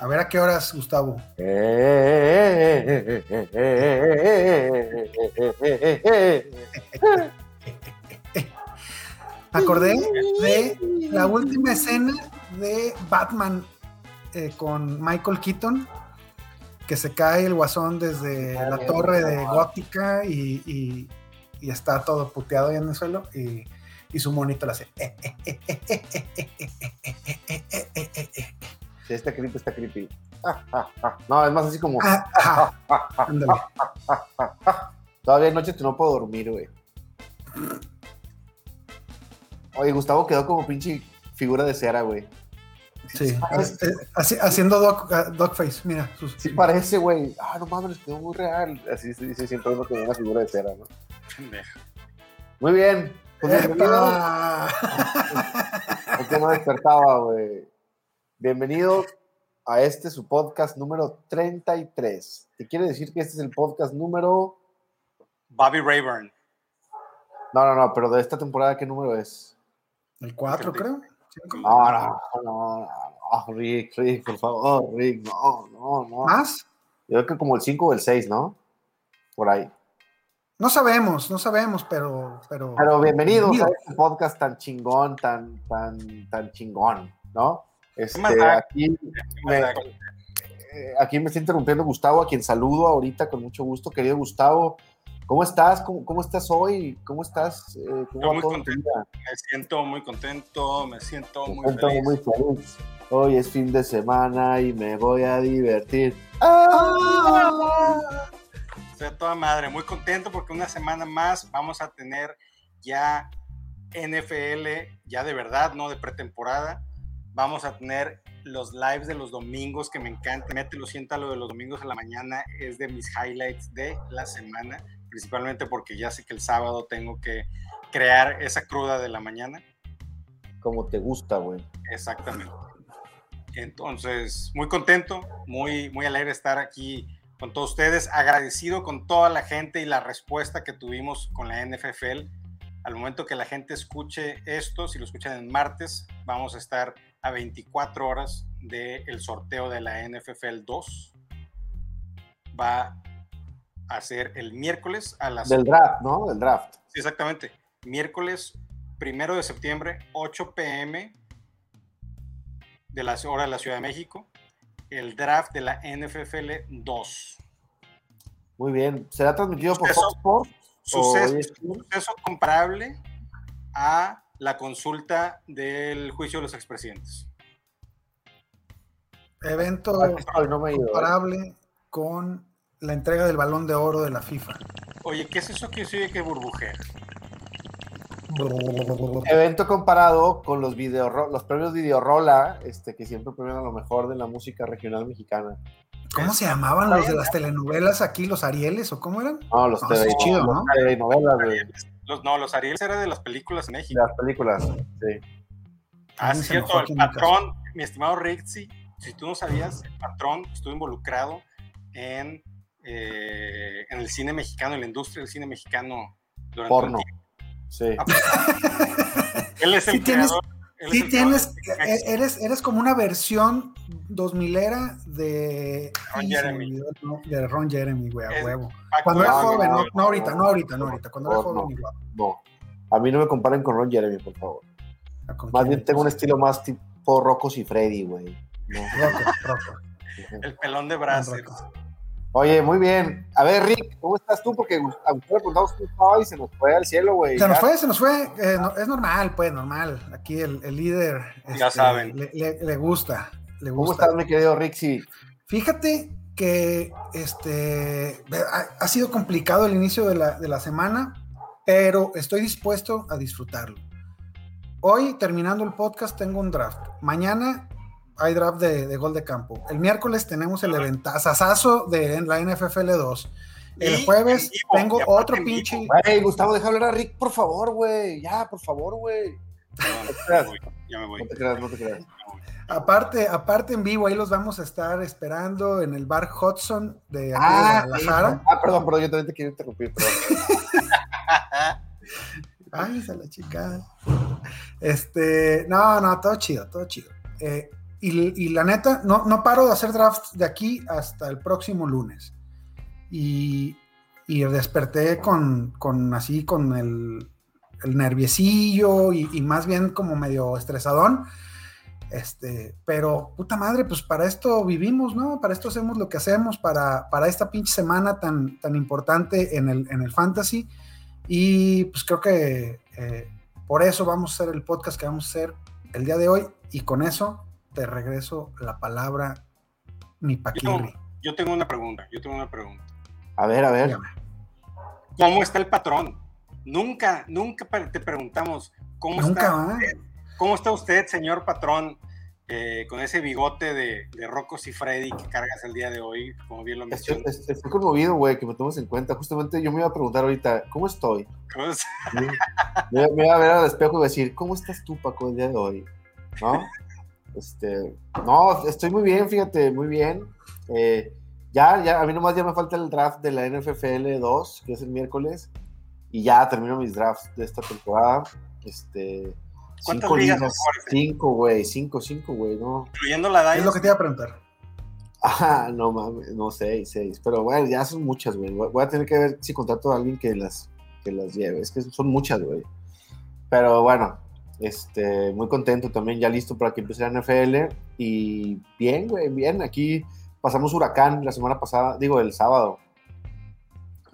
A ver a qué horas, Gustavo. Acordé de la última escena de Batman eh, con Michael Keaton, que se cae el guasón desde la torre de Gótica y, y, está todo puteado ahí en el suelo y, y su monito le hace. Sí, está creepy, está creepy. No, es más así como. Todavía hay noches que no puedo dormir, güey. Oye, Gustavo quedó como pinche figura de cera, güey. Sí, eh, haci- haciendo dog, ah, dogface, mira. Sus, Sí parece, güey. Ah, no mames, quedó muy real. Así se dice siempre uno que ve una figura de cera, ¿no? Muy bien. Pues no despertaba, güey. Bienvenidos a este su podcast número 33. ¿Te quiere decir que este es el podcast número... Bobby Rayburn. No, no, no, pero de esta temporada, ¿qué número es? El 4, creo. No, no, no, no, no, Rick, Rick, por favor, Rick, no, no, no. ¿Más? Yo creo que como el 5 o el 6, ¿no? Por ahí. No sabemos, no sabemos, pero. Pero, Pero bienvenidos a este podcast tan chingón, tan, tan, tan chingón, ¿no? Este, aquí, me, eh, aquí me está interrumpiendo Gustavo, a quien saludo ahorita con mucho gusto. Querido Gustavo, ¿cómo estás? ¿Cómo, cómo estás hoy? ¿Cómo estás? Eh, ¿Cómo Yo muy contento. vida? Me siento muy contento, me siento Me muy siento feliz. muy feliz. Hoy es fin de semana y me voy a divertir. ¡Ah! Estoy a toda madre, muy contento porque una semana más vamos a tener ya NFL, ya de verdad, no de pretemporada. Vamos a tener los lives de los domingos que me encanta. Mételo, siéntalo de los domingos a la mañana. Es de mis highlights de la semana, principalmente porque ya sé que el sábado tengo que crear esa cruda de la mañana. Como te gusta, güey. Exactamente. Entonces, muy contento, muy, muy alegre de estar aquí con todos ustedes, agradecido con toda la gente y la respuesta que tuvimos con la NFFL. Al momento que la gente escuche esto, si lo escuchan en martes, vamos a estar a 24 horas del sorteo de la NFFL 2. Va a ser el miércoles a las Del draft, ¿no? Del draft. Sí, exactamente. Miércoles primero de septiembre, 8 pm de la hora de la Ciudad de México, el draft de la NFFL 2. Muy bien. ¿Será transmitido por Fox Sports? Suceso, comparable a la consulta del juicio de los expresidentes. evento ¿eh? comparable con la entrega del balón de oro de la FIFA. Oye, ¿qué es eso que se oye que burbujea? Evento comparado con los video, los premios Videorola, este, que siempre premian a lo mejor de la música regional mexicana. ¿Cómo se llamaban los de las telenovelas aquí, los Arieles o cómo eran? No, los No, TV, sí es chido, los ¿no? telenovelas, güey, de Los, no, los Ariels era de las películas en México. las películas. Sí. Ah, cierto, el patrón, mi estimado Rixi, si tú no sabías, el patrón estuvo involucrado en, eh, en el cine mexicano, en la industria del cine mexicano durante Porno. tiempo. Sí. Él es el Sí tienes- él Sí eres, eres como una versión 2000 era de, Ron Jeremy. de Ron Jeremy, güey, a Es- huevo. Cuando era joven, no, no, no ahorita, no ahorita, no ahorita, cuando era joven no. No. A mí no me comparen con Ron Jeremy, por favor. Ah, ¿con Más quién bien tengo un estilo más tipo Rocos y Freddy, güey. No. Rocco, Rocco. El pelón de Brazzers. Oye, muy bien. A ver, Rick, ¿cómo estás tú? Porque a usted le preguntamos cómo estaba y se nos fue al cielo, güey. Se nos fue, se nos fue. eh, no, es normal, pues, normal. Aquí el, el líder. Ya saben. Le, le- le gusta. Le ¿Cómo gusta. estás, mi querido Rixi? Fíjate que este ha, ha sido complicado el inicio de la, de la semana, pero estoy dispuesto a disfrutarlo. Hoy, terminando el podcast, tengo un draft. Mañana hay draft de, de gol de campo. El miércoles tenemos el eventazazazo de la NFFL 2. El jueves vivo, tengo otro pinche. Hey, Gustavo, deja hablar a Rick, por favor, güey. Ya, por favor, güey. Perdón, ya me voy, ya me voy. No te creas, no te creas. Aparte, aparte en vivo, ahí los vamos a estar esperando en el bar Hudson de Ah, de Guadalajara. Ah, perdón, perdón, yo también te quiero interrumpir. perdón. Ay, esa la chica. Este, no, no, todo chido, todo chido. Eh, y, y la neta, no, no paro de hacer drafts de aquí hasta el próximo lunes. Y, y desperté con, con así, con el, el nerviecillo y, y más bien como medio estresadón. Este, pero puta madre, pues para esto vivimos, ¿no? Para esto hacemos lo que hacemos, para, para esta pinche semana tan, tan importante en el, en el fantasy. Y pues creo que eh, por eso vamos a hacer el podcast que vamos a hacer el día de hoy. Y con eso te regreso la palabra, mi Paquirri. yo tengo una pregunta, yo tengo una pregunta. A ver, a ver. Dígame. ¿Cómo está el patrón? Nunca, nunca te preguntamos cómo Nunca está va. ¿Cómo está usted, señor patrón, eh, con ese bigote de, de Rocco y Freddy que cargas el día de hoy, como bien lo Estoy, mencionas? estoy- estoy conmovido, güey, que me tomes en cuenta. Justamente yo me iba a preguntar ahorita, ¿cómo estoy? ¿Cómo es? Me, iba- me iba a ver al espejo y decir, ¿cómo estás tú, Paco, el día de hoy? ¿No? Este, no, estoy muy bien, fíjate, muy bien. Eh, ya, ya, a mí nomás ya me falta el draft de la NFFL 2, que es el miércoles, y ya termino mis drafts de esta temporada. Este, ¿Cuántas cinco ligas cinco, güey, cinco, cinco, güey, no. Incluyendo la Es lo que te iba a preguntar. Ah, no mames, no, seis, seis. Pero bueno, ya son muchas, güey. Voy voy a tener que ver si contrato a alguien que las, que las lleve. Es que son muchas, güey. Pero bueno, este, muy contento también, ya listo para que empiece la NFL. Y bien, güey, bien. Aquí pasamos huracán la semana pasada, digo, el sábado.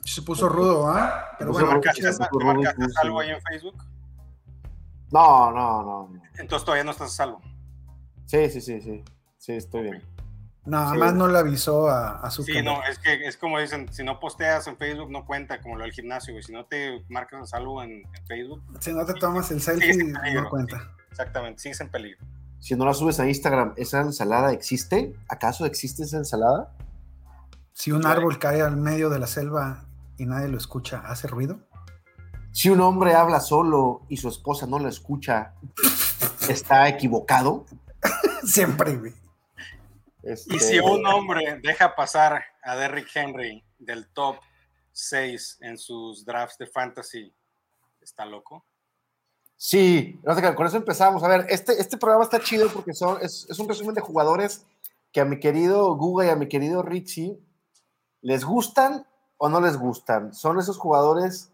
Se puso rudo, ¿ah? Pero ¿Te puso bueno, marcaste, marcaste sí. ahí en Facebook? No, no, no. no. Entonces todavía no estás a salvo. Sí, sí, sí, sí. Sí, estoy bien. Nada Sí. más no le avisó a, a su Sí, no, es que es como dicen, si no posteas en Facebook no cuenta como lo del gimnasio, güey. Si no te marcas a salvo en, en Facebook, Si no te tomas el Sí, selfie, sí, peligro. no cuenta. exactamente, sigues en peligro. Si no la subes a Instagram, ¿esa ensalada existe? ¿Acaso existe esa ensalada? Si un árbol cae al medio de la selva y nadie lo escucha, ¿hace ruido? Si un hombre habla solo y su esposa no lo escucha, ¿está equivocado? Siempre, güey. Este, Y si un hombre deja pasar a Derrick Henry del top 6 en sus drafts de fantasy, ¿está loco? Sí, no sé qué, con eso empezamos. A ver, este, este programa está chido porque son, es, es un resumen de jugadores que a mi querido Guga y a mi querido Richie les gustan o no les gustan. Son esos jugadores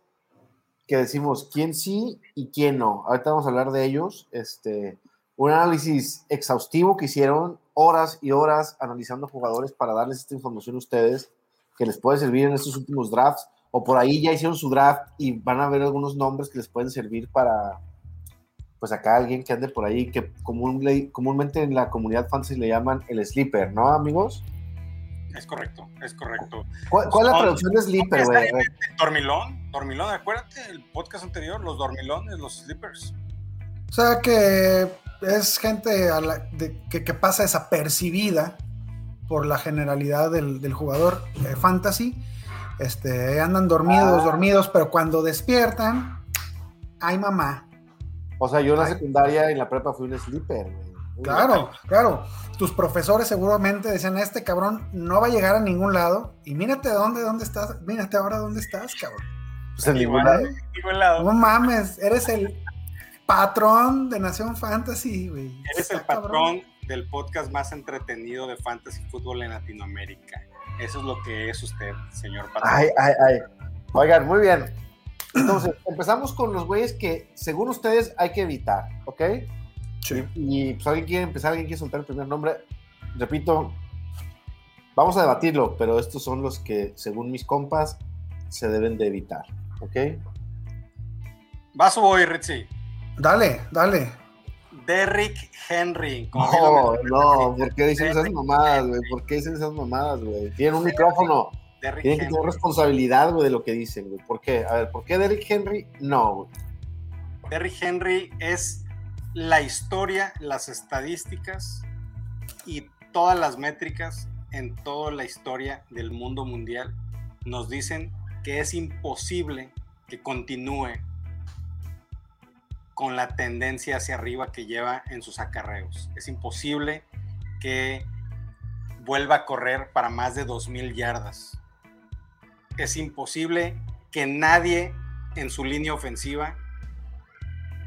que decimos quién sí y quién no. Ahorita vamos a hablar de ellos. Este, un análisis exhaustivo que hicieron horas y horas analizando jugadores para darles esta información a ustedes que les puede servir en estos últimos drafts o por ahí ya hicieron su draft y van a ver algunos nombres que les pueden servir para pues acá alguien que ande por ahí que común, comúnmente en la comunidad fantasy le llaman el sleeper, ¿no amigos? Es correcto, es correcto. ¿Cuál, cuál es la traducción de sleeper, güey? Dormilón, dormilón, acuérdate, el podcast anterior, los dormilones, los sleepers. O sea que es gente a la- de- que, que pasa desapercibida por la generalidad del, del jugador eh, fantasy. Este, andan dormidos, Ah. dormidos, pero cuando despiertan, ay mamá. O sea, yo en la Ay. secundaria y en la prepa fui un sleeper, güey. Uy, Claro, claro. Tus profesores seguramente decían, este cabrón no va a llegar a ningún lado. Y mírate dónde, dónde estás, mírate ahora dónde estás, cabrón. Pues en ningún lado. No mames, eres el patrón de Nación Fantasy, güey. Eres el cabrón. patrón del podcast más entretenido de fantasy fútbol en Latinoamérica. Eso es lo que es usted, señor patrón. Ay, ay, ay. Oigan, muy bien. Entonces, empezamos con los güeyes que, según ustedes, hay que evitar, ¿ok? Sí. Y pues alguien quiere empezar, alguien quiere soltar el primer nombre. Repito, vamos a debatirlo, pero estos son los que, según mis compas, se deben de evitar, ¿ok? Vas o voy, Ritzy. Dale, dale. Derrick Henry. No, no, ¿por qué dicen esas mamadas, güey? ¿Por qué dicen esas mamadas, güey? Tienen un micrófono, Derrick tienen que Henry. tener responsabilidad, güey, de lo que dicen, güey. ¿Por qué? A ver, ¿por qué Derrick Henry? No, güey. Derrick Henry es la historia, las estadísticas y todas las métricas en toda la historia del mundo mundial nos dicen que es imposible que continúe con la tendencia hacia arriba que lleva en sus acarreos. Es imposible que vuelva a correr para más de 2.000 yardas. Es imposible que nadie en su línea ofensiva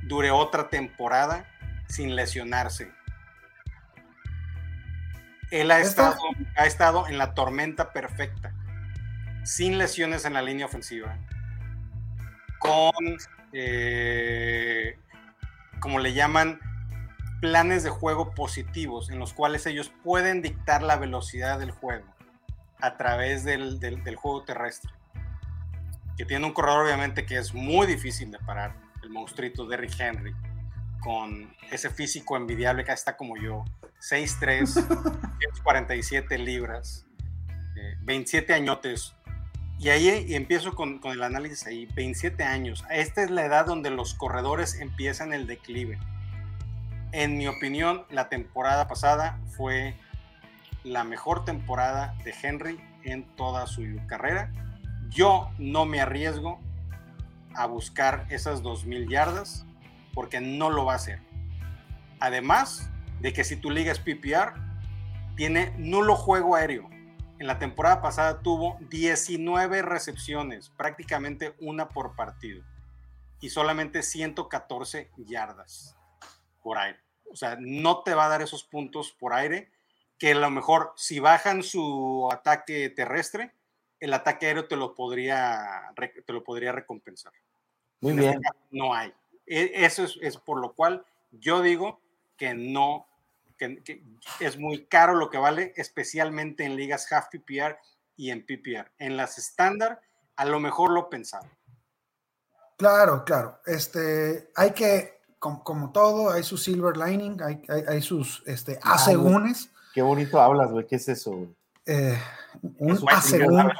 dure otra temporada sin lesionarse. Él ha estado, ha estado en la tormenta perfecta, sin lesiones en la línea ofensiva, con eh, como le llaman, planes de juego positivos en los cuales ellos pueden dictar la velocidad del juego a través del, juego terrestre. Que tiene un corredor obviamente que es muy difícil de parar, el monstruito de Rick Henry, con ese físico envidiable que está como yo, 6'3, 47 libras, 27 eh, añotes, y ahí empiezo con, el análisis ahí, 27 años. Esta es la edad donde los corredores empiezan el declive. En mi opinión, la temporada pasada fue la mejor temporada de Henry en toda su carrera. Yo no me arriesgo a buscar esas 2.000 yardas porque no lo va a hacer. Además de que si tu liga es PPR, tiene nulo juego aéreo en la temporada pasada tuvo 19 recepciones, prácticamente una por partido, y solamente 114 yardas por aire. O sea, no te va a dar esos puntos por aire, que a lo mejor si bajan su ataque terrestre, el ataque aéreo te lo podría, te lo podría recompensar. Muy este bien. no hay. E, eso es, es por lo cual yo digo que no que, es muy caro lo que vale, especialmente en ligas half PPR y en PPR. En las estándar, a lo mejor lo pensaba. Claro, claro. Este, hay que, como, todo, hay su silver lining, hay, hay, sus este, ah, asegúnes. Qué bonito hablas, güey. ¿Qué es eso, güey? Eh, un asegún. Habla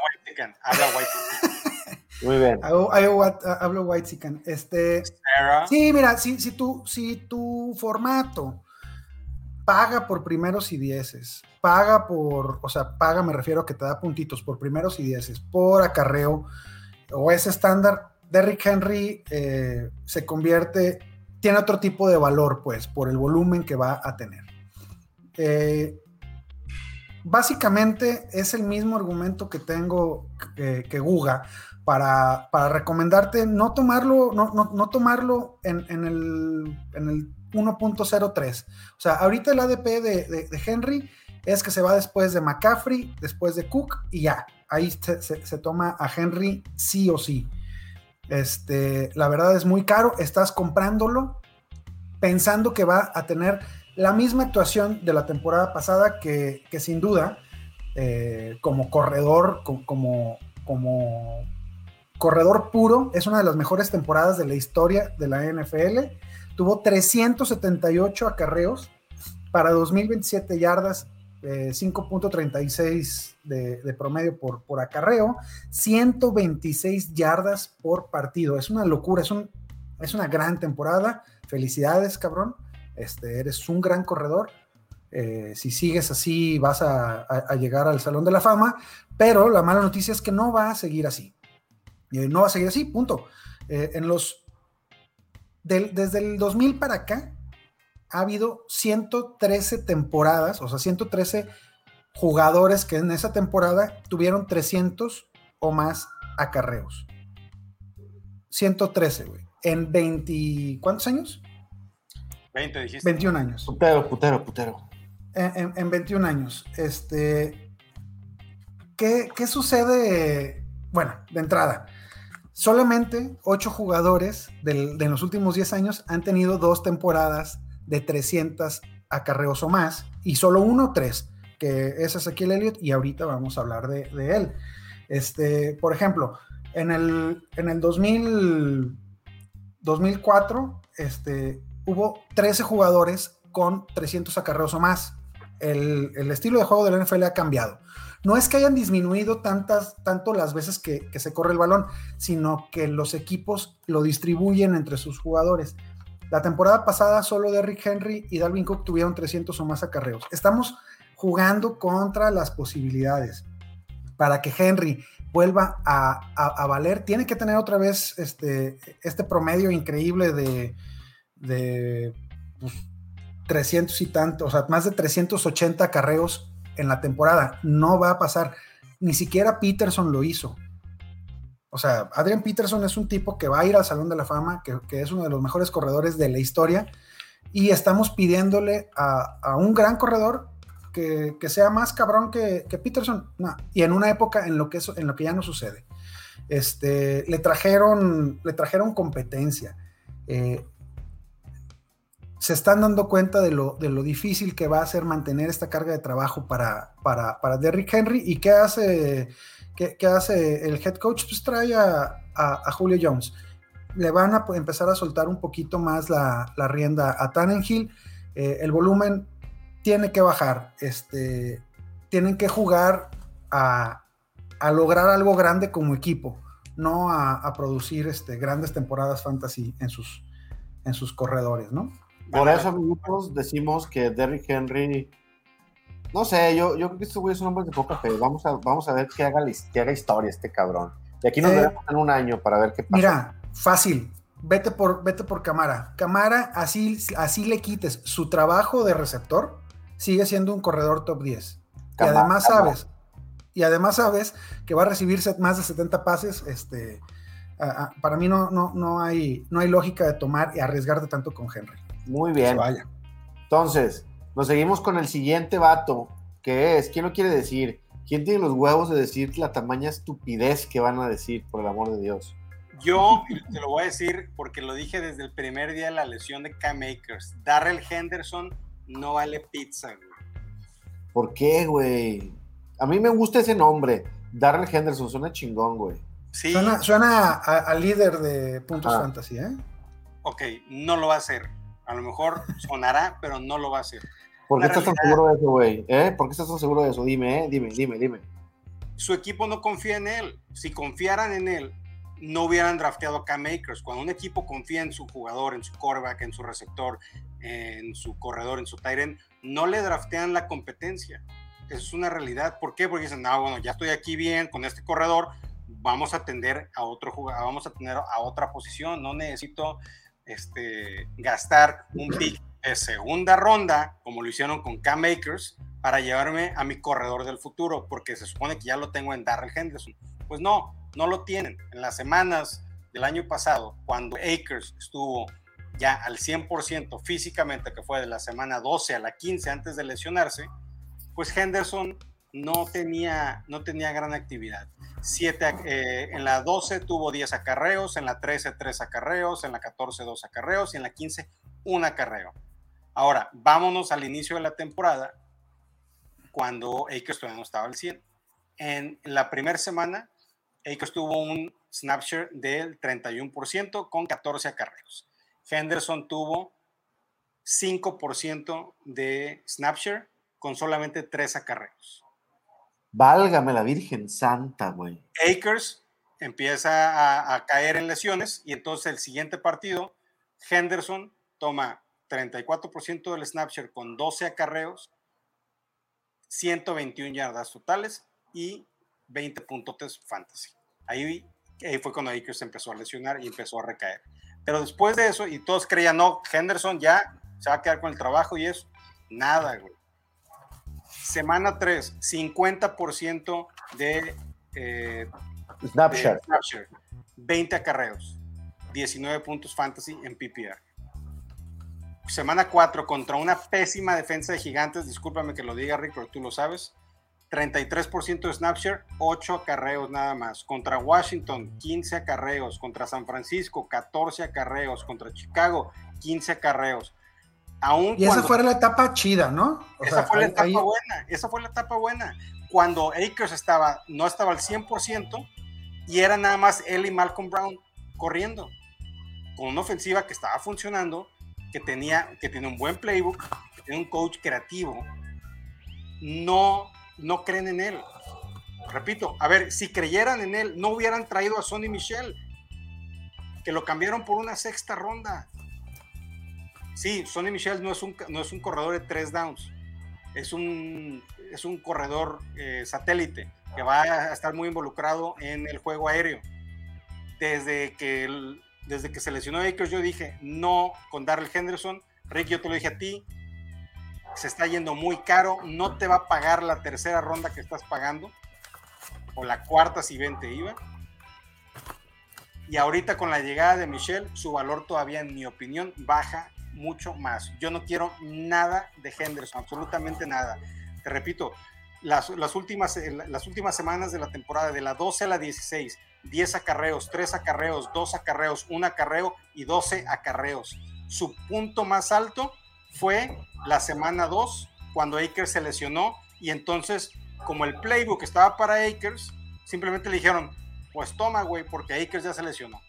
white Muy bien. Hablo, white Este, sí, mira, si, si, tu, si tu formato paga por primeros y dieces, paga por, o sea, paga me refiero a que te da puntitos por primeros y dieces, por acarreo, o ese estándar, Derrick Henry eh, se convierte, tiene otro tipo de valor, pues, por el volumen que va a tener. Eh, básicamente es el mismo argumento que tengo que, Guga para, recomendarte no tomarlo, no, no, tomarlo en, en el 1.03. O sea, ahorita el ADP de, Henry es que se va después de McCaffrey, después de Cook y ya. Ahí se, toma a Henry sí o sí. Este, la verdad es muy caro. Estás comprándolo pensando que va a tener la misma actuación de la temporada pasada que, sin duda, eh, como corredor, como, como corredor puro, es una de las mejores temporadas de la historia de la NFL Tuvo 378 acarreos para 2027 yardas, 5.36 eh, de, promedio por, por acarreo, 126 yardas por partido. Es una locura, es, un, es una gran temporada. Felicidades, cabrón. Este, eres un gran corredor. Eh, si sigues así, vas a, llegar al Salón de la Fama. Pero la mala noticia es que no va a seguir así. Eh, no va a seguir así, punto. en los desde el 2000 para acá, ha habido 113 temporadas, o sea, 113 jugadores que en esa temporada tuvieron 300 o más acarreos. 113, güey. En 20, ¿cuántos años? 20, dijiste. 21 años. Putero, putero, putero. En, en, 21 años. Este, ¿qué, ¿Qué sucede? Bueno, de entrada, Solamente ocho jugadores de los últimos 10 años han tenido dos temporadas de 300 acarreos o más, y solo uno, tres, que es Ezequiel Elliott, y ahorita vamos a hablar de, él. Este, por ejemplo, en el, en el 2000, 2004 este, hubo 13 jugadores con 300 acarreos o más. El, el, estilo de juego del NFL ha cambiado no es que hayan disminuido tantas, tanto las veces que, se corre el balón, sino que los equipos lo distribuyen entre sus jugadores. La temporada pasada solo Derrick Henry y Dalvin Cook tuvieron 300 o más acarreos. Estamos jugando contra las posibilidades. Para que Henry vuelva a, valer, tiene que tener otra vez este, este promedio increíble de, de 300 pues, y tantos, o sea, más de 380 carreos en la temporada. No va a pasar. Ni siquiera Peterson lo hizo. O sea, Adrian Peterson es un tipo que va a ir al Salón de la Fama, que, es uno de los mejores corredores de la historia, y estamos pidiéndole a, un gran corredor que, sea más cabrón que, Peterson. y en una época en lo que, en lo que ya no sucede. Este, le, trajeron, le trajeron competencia. Eh, se están dando cuenta de lo, de lo, difícil que va a ser mantener esta carga de trabajo para, para, para Derrick Henry. ¿Y qué hace ¿Qué, hace el head coach? Pues trae a, Julio Jones. Le van a empezar a soltar un poquito más la, rienda a Tannenhill. Eh, el volumen tiene que bajar. Este, tienen que jugar a, lograr algo grande como equipo, no a, producir este, grandes temporadas fantasy en sus, en sus corredores, ¿no? Por eso, amigos, decimos que Derrick Henry no sé, yo, yo creo que este güey es un hombre de poca fe. Vamos a, vamos a ver qué haga, qué haga historia este cabrón. Y aquí nos eh, veremos en un año para ver qué pasa. Mira, fácil. Vete por, vete por Camara. Camara, así, así le quites su trabajo de receptor, sigue siendo un corredor top 10. y además sabes, y además sabes que va a recibir más de 70 pases. Este, para mí no, no, no, hay, no hay lógica de tomar y arriesgarte tanto con Henry. Muy bien. Vaya. Entonces, nos seguimos con el siguiente vato, que es, ¿quién lo quiere decir? ¿Quién tiene los huevos de decir la tamaña estupidez que van a decir, por el amor de Dios? Yo te lo voy a decir porque lo dije desde el primer día de la lesión de Cam Akers. Darrell Henderson no vale pizza, güey. ¿Por qué, güey? A mí me gusta ese nombre. Darrell Henderson suena chingón, güey. Sí. Suena, al líder de puntos ah. fantasy, ¿eh? Ok, no lo va a hacer. A lo mejor sonará, pero no lo va a hacer. ¿Por qué estás tan seguro de eso, güey? ¿Eh? ¿Por qué estás tan seguro de eso? Dime, ¿eh? Dime, dime, dime. Su equipo no confía en él. Si confiaran en él, no hubieran drafteado a Cam Akers. Cuando un equipo confía en su jugador, en su quarterback, en su receptor, en su corredor, en su tight no le draftean la competencia. Es una realidad. ¿Por qué? Porque dicen, no, bueno, ya estoy aquí bien con este corredor, vamos a atender a otro jugador, vamos a tener a otra posición. No necesito este, gastar un pick de segunda ronda, como lo hicieron con Cam Akers, para llevarme a mi corredor del futuro, porque se supone que ya lo tengo en Darrell Henderson. Pues no, no lo tienen. En las semanas del año pasado, cuando Akers estuvo ya al 100% físicamente, que fue de la semana 12 a la 15 antes de lesionarse, pues Henderson no tenía, no tenía gran actividad. Siete, eh, en la 12 tuvo 10 acarreos, en la 13 3 acarreos, en la 14 2 acarreos y en la 15 un acarreo. Ahora, vámonos al inicio de la temporada, cuando Akers todavía no estaba al 100. En la primera semana, Akers tuvo un snapshare del 31% con 14 acarreos. Henderson tuvo 5% de snapshare con solamente 3 acarreos. Válgame la Virgen Santa, güey. Akers empieza a, caer en lesiones y entonces el siguiente partido, Henderson toma 34% del snapshare con 12 acarreos, 121 yardas totales y 20 puntos fantasy. Ahí, ahí fue cuando Akers empezó a lesionar y empezó a recaer. Pero después de eso, y todos creían, no, Henderson ya se va a quedar con el trabajo y eso, nada, güey. Semana 3, 50% de, eh, Snapchat. 20 acarreos, 19 puntos fantasy en PPR semana 4 contra una pésima defensa de gigantes, discúlpame que lo diga Rick, pero tú lo sabes. 33% de snapshare, 8 acarreos nada más. Contra Washington, 15 acarreos. Contra San Francisco, 14 acarreos. Contra Chicago, 15 acarreos. Aún y esa fue la etapa chida, ¿no? esa fue la etapa buena, esa fue la etapa buena. Cuando Akers estaba, no estaba al 100% y era nada más él y Malcolm Brown corriendo. Con una ofensiva que estaba funcionando que tenía, que tiene un buen playbook, que tiene un coach creativo, no, no creen en él. Repito, a ver, si creyeran en él, no hubieran traído a Sonny Michel, que lo cambiaron por una sexta ronda. Sí, Sonny Michel no es un, no es un corredor de tres downs, es un, es un corredor eh, satélite que va a estar muy involucrado en el juego aéreo. Desde que desde que se lesionó Akers, yo dije no con Darrell Henderson. Rick, yo te lo dije a ti, se está yendo muy caro, no te va a pagar la tercera ronda que estás pagando, o la cuarta si bien te iba. Y ahorita con la llegada de Michelle, su valor todavía, en mi opinión, baja mucho más. Yo no quiero nada de Henderson, absolutamente nada. Te repito, las, últimas, las últimas semanas de la temporada, de la 12 a la 16, 10 acarreos, 3 acarreos, 2 acarreos, 1 acarreo y 12 acarreos. Su punto más alto fue la semana 2, cuando Akers se lesionó, y entonces, como el playbook estaba para Akers, simplemente le dijeron, pues toma, güey, porque Akers ya se lesionó.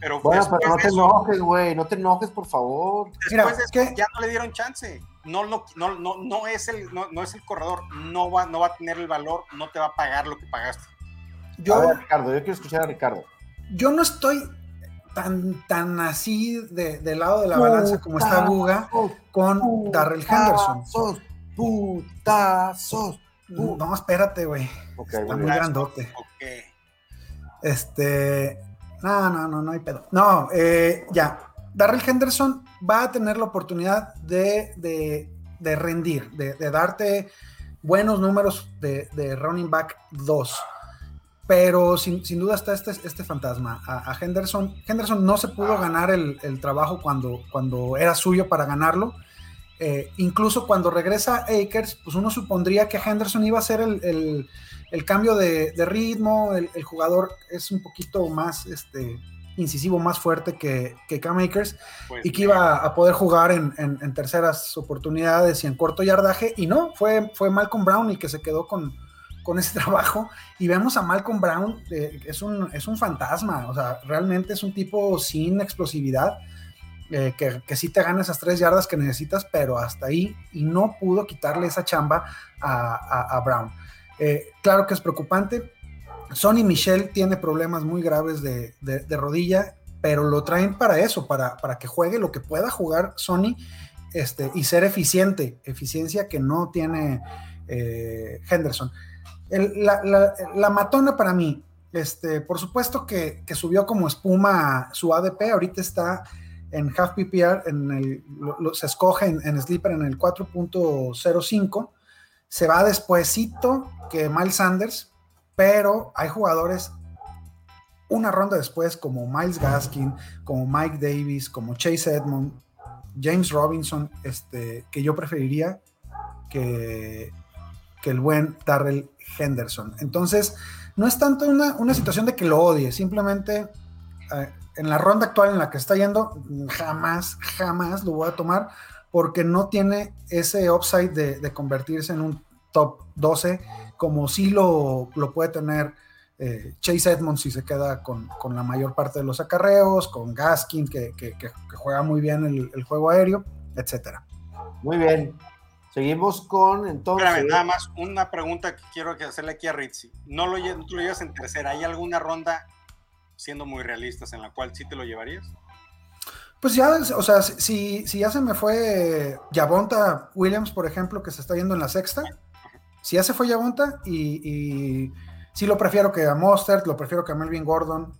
Pero, bueno, pero no te enojes, güey, no te enojes, por favor. Después de ya no le dieron chance. No, no, no, no, es el, no, es el corredor, no va, no va a tener el valor, no te va a pagar lo que pagaste. Yo, Ricardo, yo quiero escuchar a Ricardo. Yo no estoy tan, tan así de, del lado de la balanza como está Buga con Darrell Henderson. Putazos, No, espérate, güey. está muy grandote. Este. No, no, no, no hay pedo. No, eh, ya. Darrell Henderson va a tener la oportunidad de, de, rendir, de, darte buenos números de, de running back 2 pero sin, duda está este, este fantasma. A, Henderson, Henderson no se pudo ganar el, trabajo cuando, cuando era suyo para ganarlo. Eh, incluso cuando regresa Akers, pues uno supondría que Henderson iba a ser el, cambio de, ritmo, el, jugador es un poquito más este, incisivo, más fuerte que, que Cam Akers, pues y que iba a poder jugar en, terceras oportunidades y en corto yardaje, y no, fue, fue Malcolm Brown el que se quedó con, con ese trabajo. Y vemos a Malcolm Brown, eh, es, un, es un fantasma, o sea, realmente es un tipo sin explosividad, eh, que, que, sí te gana esas tres yardas que necesitas, pero hasta ahí, y no pudo quitarle esa chamba a, Brown. Eh, claro que es preocupante. Sonny Michel tiene problemas muy graves de, rodilla, pero lo traen para eso, para, que juegue lo que pueda jugar Sony este, y ser eficiente, eficiencia que no tiene Henderson la, matona para mí, este, por supuesto que, subió como espuma su ADP, ahorita está en half PPR, en el, se escoge en, Sleeper en el 4.05, se va despuesito que Miles Sanders, pero hay jugadores una ronda después como Miles Gaskin, como Mike Davis, como Chase Edmond, James Robinson, este, que yo preferiría que, que el buen Darrell Henderson. Entonces, no es tanto una, situación de que lo odie, simplemente eh, en la ronda actual en la que está yendo, jamás, jamás lo voy a tomar porque no tiene ese upside de, convertirse en un top 12 como sí lo, lo puede tener eh, Chase Edmonds si se queda con, la mayor parte de los acarreos, con Gaskin que, juega muy bien el, el, juego aéreo, etcétera. Muy bien, Seguimos con entonces. Espérame, nada más una pregunta que quiero hacerle aquí a Ritzy. No lo, tú lo llevas en tercera. ¿Hay alguna ronda, siendo muy realistas, en la cual sí te lo llevarías? Pues ya, o sea, si, si ya se me fue Yabonta Williams, por ejemplo, que se está yendo en la sexta, si ya se fue Yabonta y, y sí lo prefiero que a Mostert, lo prefiero que a Melvin Gordon,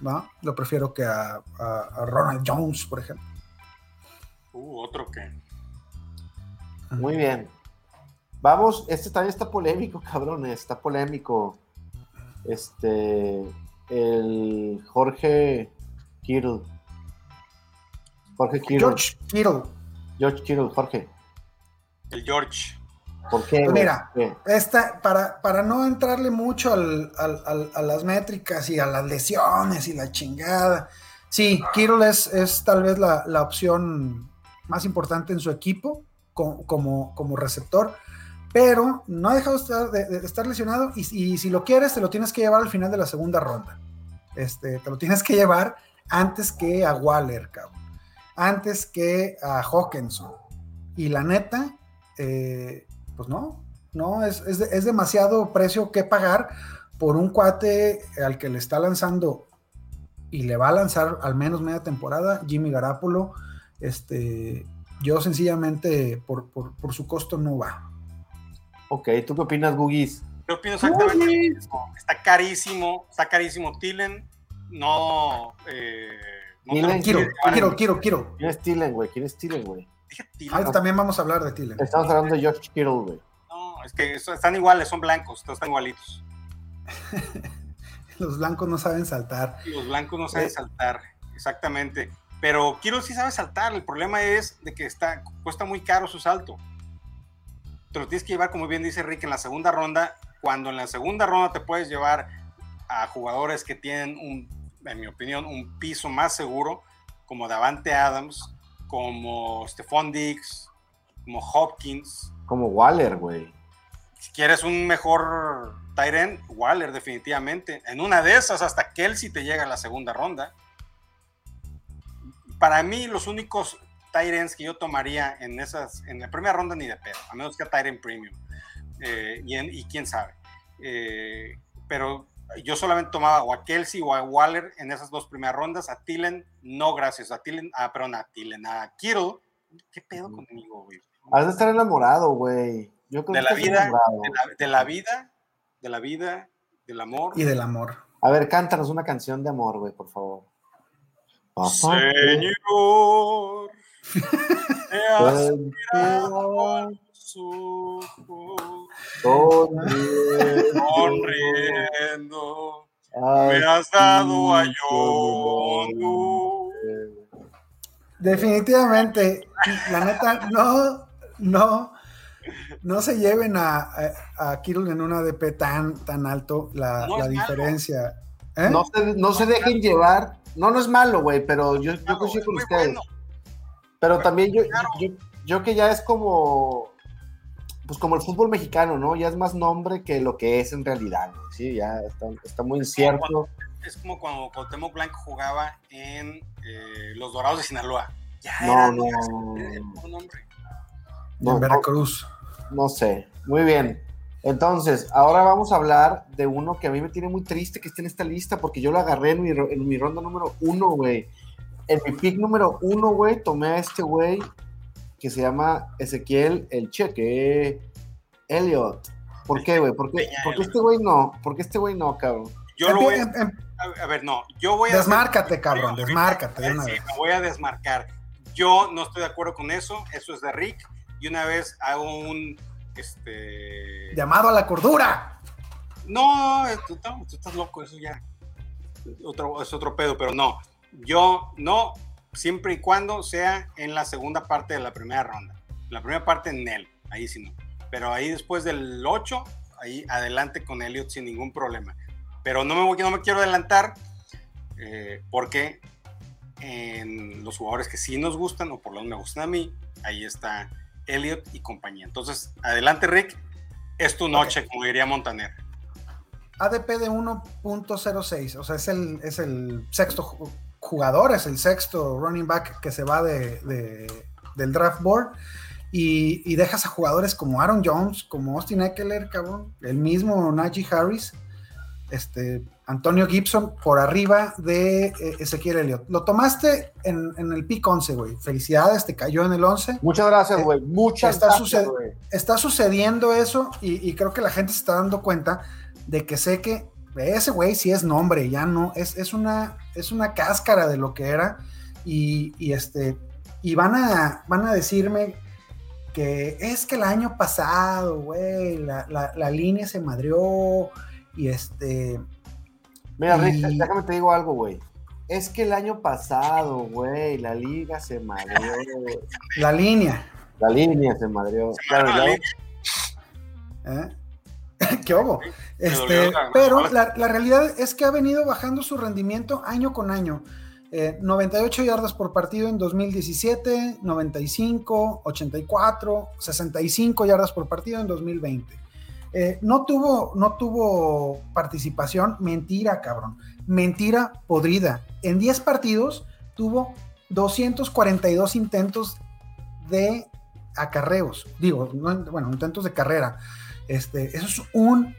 ¿no? Lo prefiero que a, a Ronald Jones, por ejemplo. Uh, otro que muy bien. Vamos, este también está polémico, cabrón, está polémico. Este, el Jorge Kittle. Jorge Kittle. George Kittle. George Kittle, Jorge. El George. ¿Por qué? Mira, Esta, para, para no entrarle mucho a las métricas y a las lesiones y la chingada. Sí, Kittle es, es tal vez la, la opción más importante en su equipo como, como, receptor, pero no ha dejado de, estar lesionado y, si lo quieres te lo tienes que llevar al final de la segunda ronda. Este, te lo tienes que llevar antes que a Waller, cabrón. Antes que a Hawkinson. Y la neta, eh, pues no, no, es, es, demasiado precio que pagar por un cuate al que le está lanzando y le va a lanzar al menos media temporada, Jimmy Garapolo, este, yo sencillamente por, su costo no va. Ok, ¿tú qué opinas, Gugis? Yo opino exactamente lo mismo. Está carísimo, está carísimo Tilen. no. Eh, no Quiero, quiero, quiero, quiero. ¿Quién es Thielen, güey? ¿Quién es Thielen, güey? Ahorita también vamos a hablar de Thielen. Estamos hablando de George Kittle, güey. No, es que eso- están iguales, son blancos, todos están igualitos. Los blancos no saben saltar. Los blancos no saben Eh. saltar, exactamente. Pero Kiro sí sabe saltar. El problema es de que está, cuesta muy caro su salto. Te lo tienes que llevar, como bien dice Rick, en la segunda ronda. Cuando en la segunda ronda te puedes llevar a jugadores que tienen, un, en mi opinión, un piso más seguro, como Davante Adams, como Stephon Diggs, como Hopkins. Como Waller, güey. Si quieres un mejor Tyren, Waller, definitivamente. En una de esas, hasta Kelsey te llega a la segunda ronda. Para mí, los únicos Tyrens que yo tomaría en esas, en la primera ronda ni de pedo, a menos que Tyren Premium. Eh, y, en- y quién sabe. Eh, pero yo solamente tomaba o a Kelsey o a Waller en esas dos primeras rondas. A Tillen, no gracias. A Tillen, ah, perdón, a Tillen, a Kittle. ¿Qué pedo conmigo, güey? Has de estar enamorado, güey. Yo creo De que la vida, enamorado. de la, de la vida, de la vida, del amor. Y del amor. A ver, cántanos una canción de amor, güey, por favor. Papá, Señor, te has mirado ojos, sonriendo, me has dado a yo. Definitivamente, la neta, no, no, no se lleven a, a, a Kittle en un ADP tan, tan alto la, No la diferencia. ¿Eh? No se, no se dejen llevar. No, no es malo, güey, pero yo, yo coincido con ustedes. bueno. Pero también yo, Claro. yo, yo que ya es como, pues como el fútbol mexicano, ¿no? Ya es más nombre que lo que es en realidad, güey, Sí, ya está, está muy incierto. Es como cuando Cuauhtémoc Blanco jugaba en eh, los Dorados de Sinaloa. Ya No, era, no, era no, el no. mismo nombre. No, en no, Veracruz. no sé. Muy bien. Entonces, ahora vamos a hablar de uno que a mí me tiene muy triste que esté en esta lista porque yo lo agarré en mi, en mi ronda número uno, güey. En mi pick número uno, güey, tomé a este güey que se llama Ezequiel El Cheque Elliot. ¿Por qué, güey? ¿Por qué, por este güey no? ¿Por qué este güey no, cabrón? Yo lo voy a, Em- em- a- ver, no, yo voy a Desmárcate, cabrón, desmárcate de una sí, vez. me voy a desmarcar. Yo no estoy de acuerdo con eso, eso es de Rick. Y una vez hago un este Llamado a la cordura. No, tú estás loco, eso ya otro, es otro pedo, pero no. Yo no, siempre y cuando sea en la segunda parte de la primera ronda. La primera parte en él, ahí sí no. Pero ahí después del 8, ahí adelante con Elliot sin ningún problema. Pero no me, voy, no me quiero adelantar eh, porque en los jugadores que sí nos gustan, o por lo menos me gustan a mí, ahí está Elliot y compañía. Entonces, adelante Rick, es tu noche, como diría Montaner. ADP de 1.06, o sea, es el, es el sexto ju- jugador, es el sexto running back que se va de, de- del draft board y, y dejas a jugadores como Aaron Jones, como Austin Eckler, cabrón, el mismo Najee Harris, este, Antonio Gibson por arriba de eh, Ezequiel Elliott. Lo tomaste en, en el pick 11, güey. Felicidades, te cayó en el 11 Muchas gracias, Eh, güey. Muchas está gracias, suced- güey. está sucediendo eso y, y creo que la gente se está dando cuenta de que sé que ese güey sí es nombre, ya no, es, es, una, es una cáscara de lo que era y, y este, y van a, van a decirme que es que el año pasado, güey, la, la- la línea se madrió y este, Mira, Rick, y- déjame te digo algo, güey. Es que el año pasado, güey, la liga se madreó. güey. la línea, La línea se madreó. Se Claro. ¿eh? ¿Qué hubo? Este, pero la, la realidad es que ha venido bajando su rendimiento año con año. Eh, 98 yardas por partido en 2017, 95, 84, 65 yardas por partido en 2020. Eh, no, tuvo, no tuvo participación, mentira, cabrón. Mentira podrida. En 10 partidos tuvo 242 intentos de acarreos. Digo, no- bueno, intentos de carrera. Este, eso es un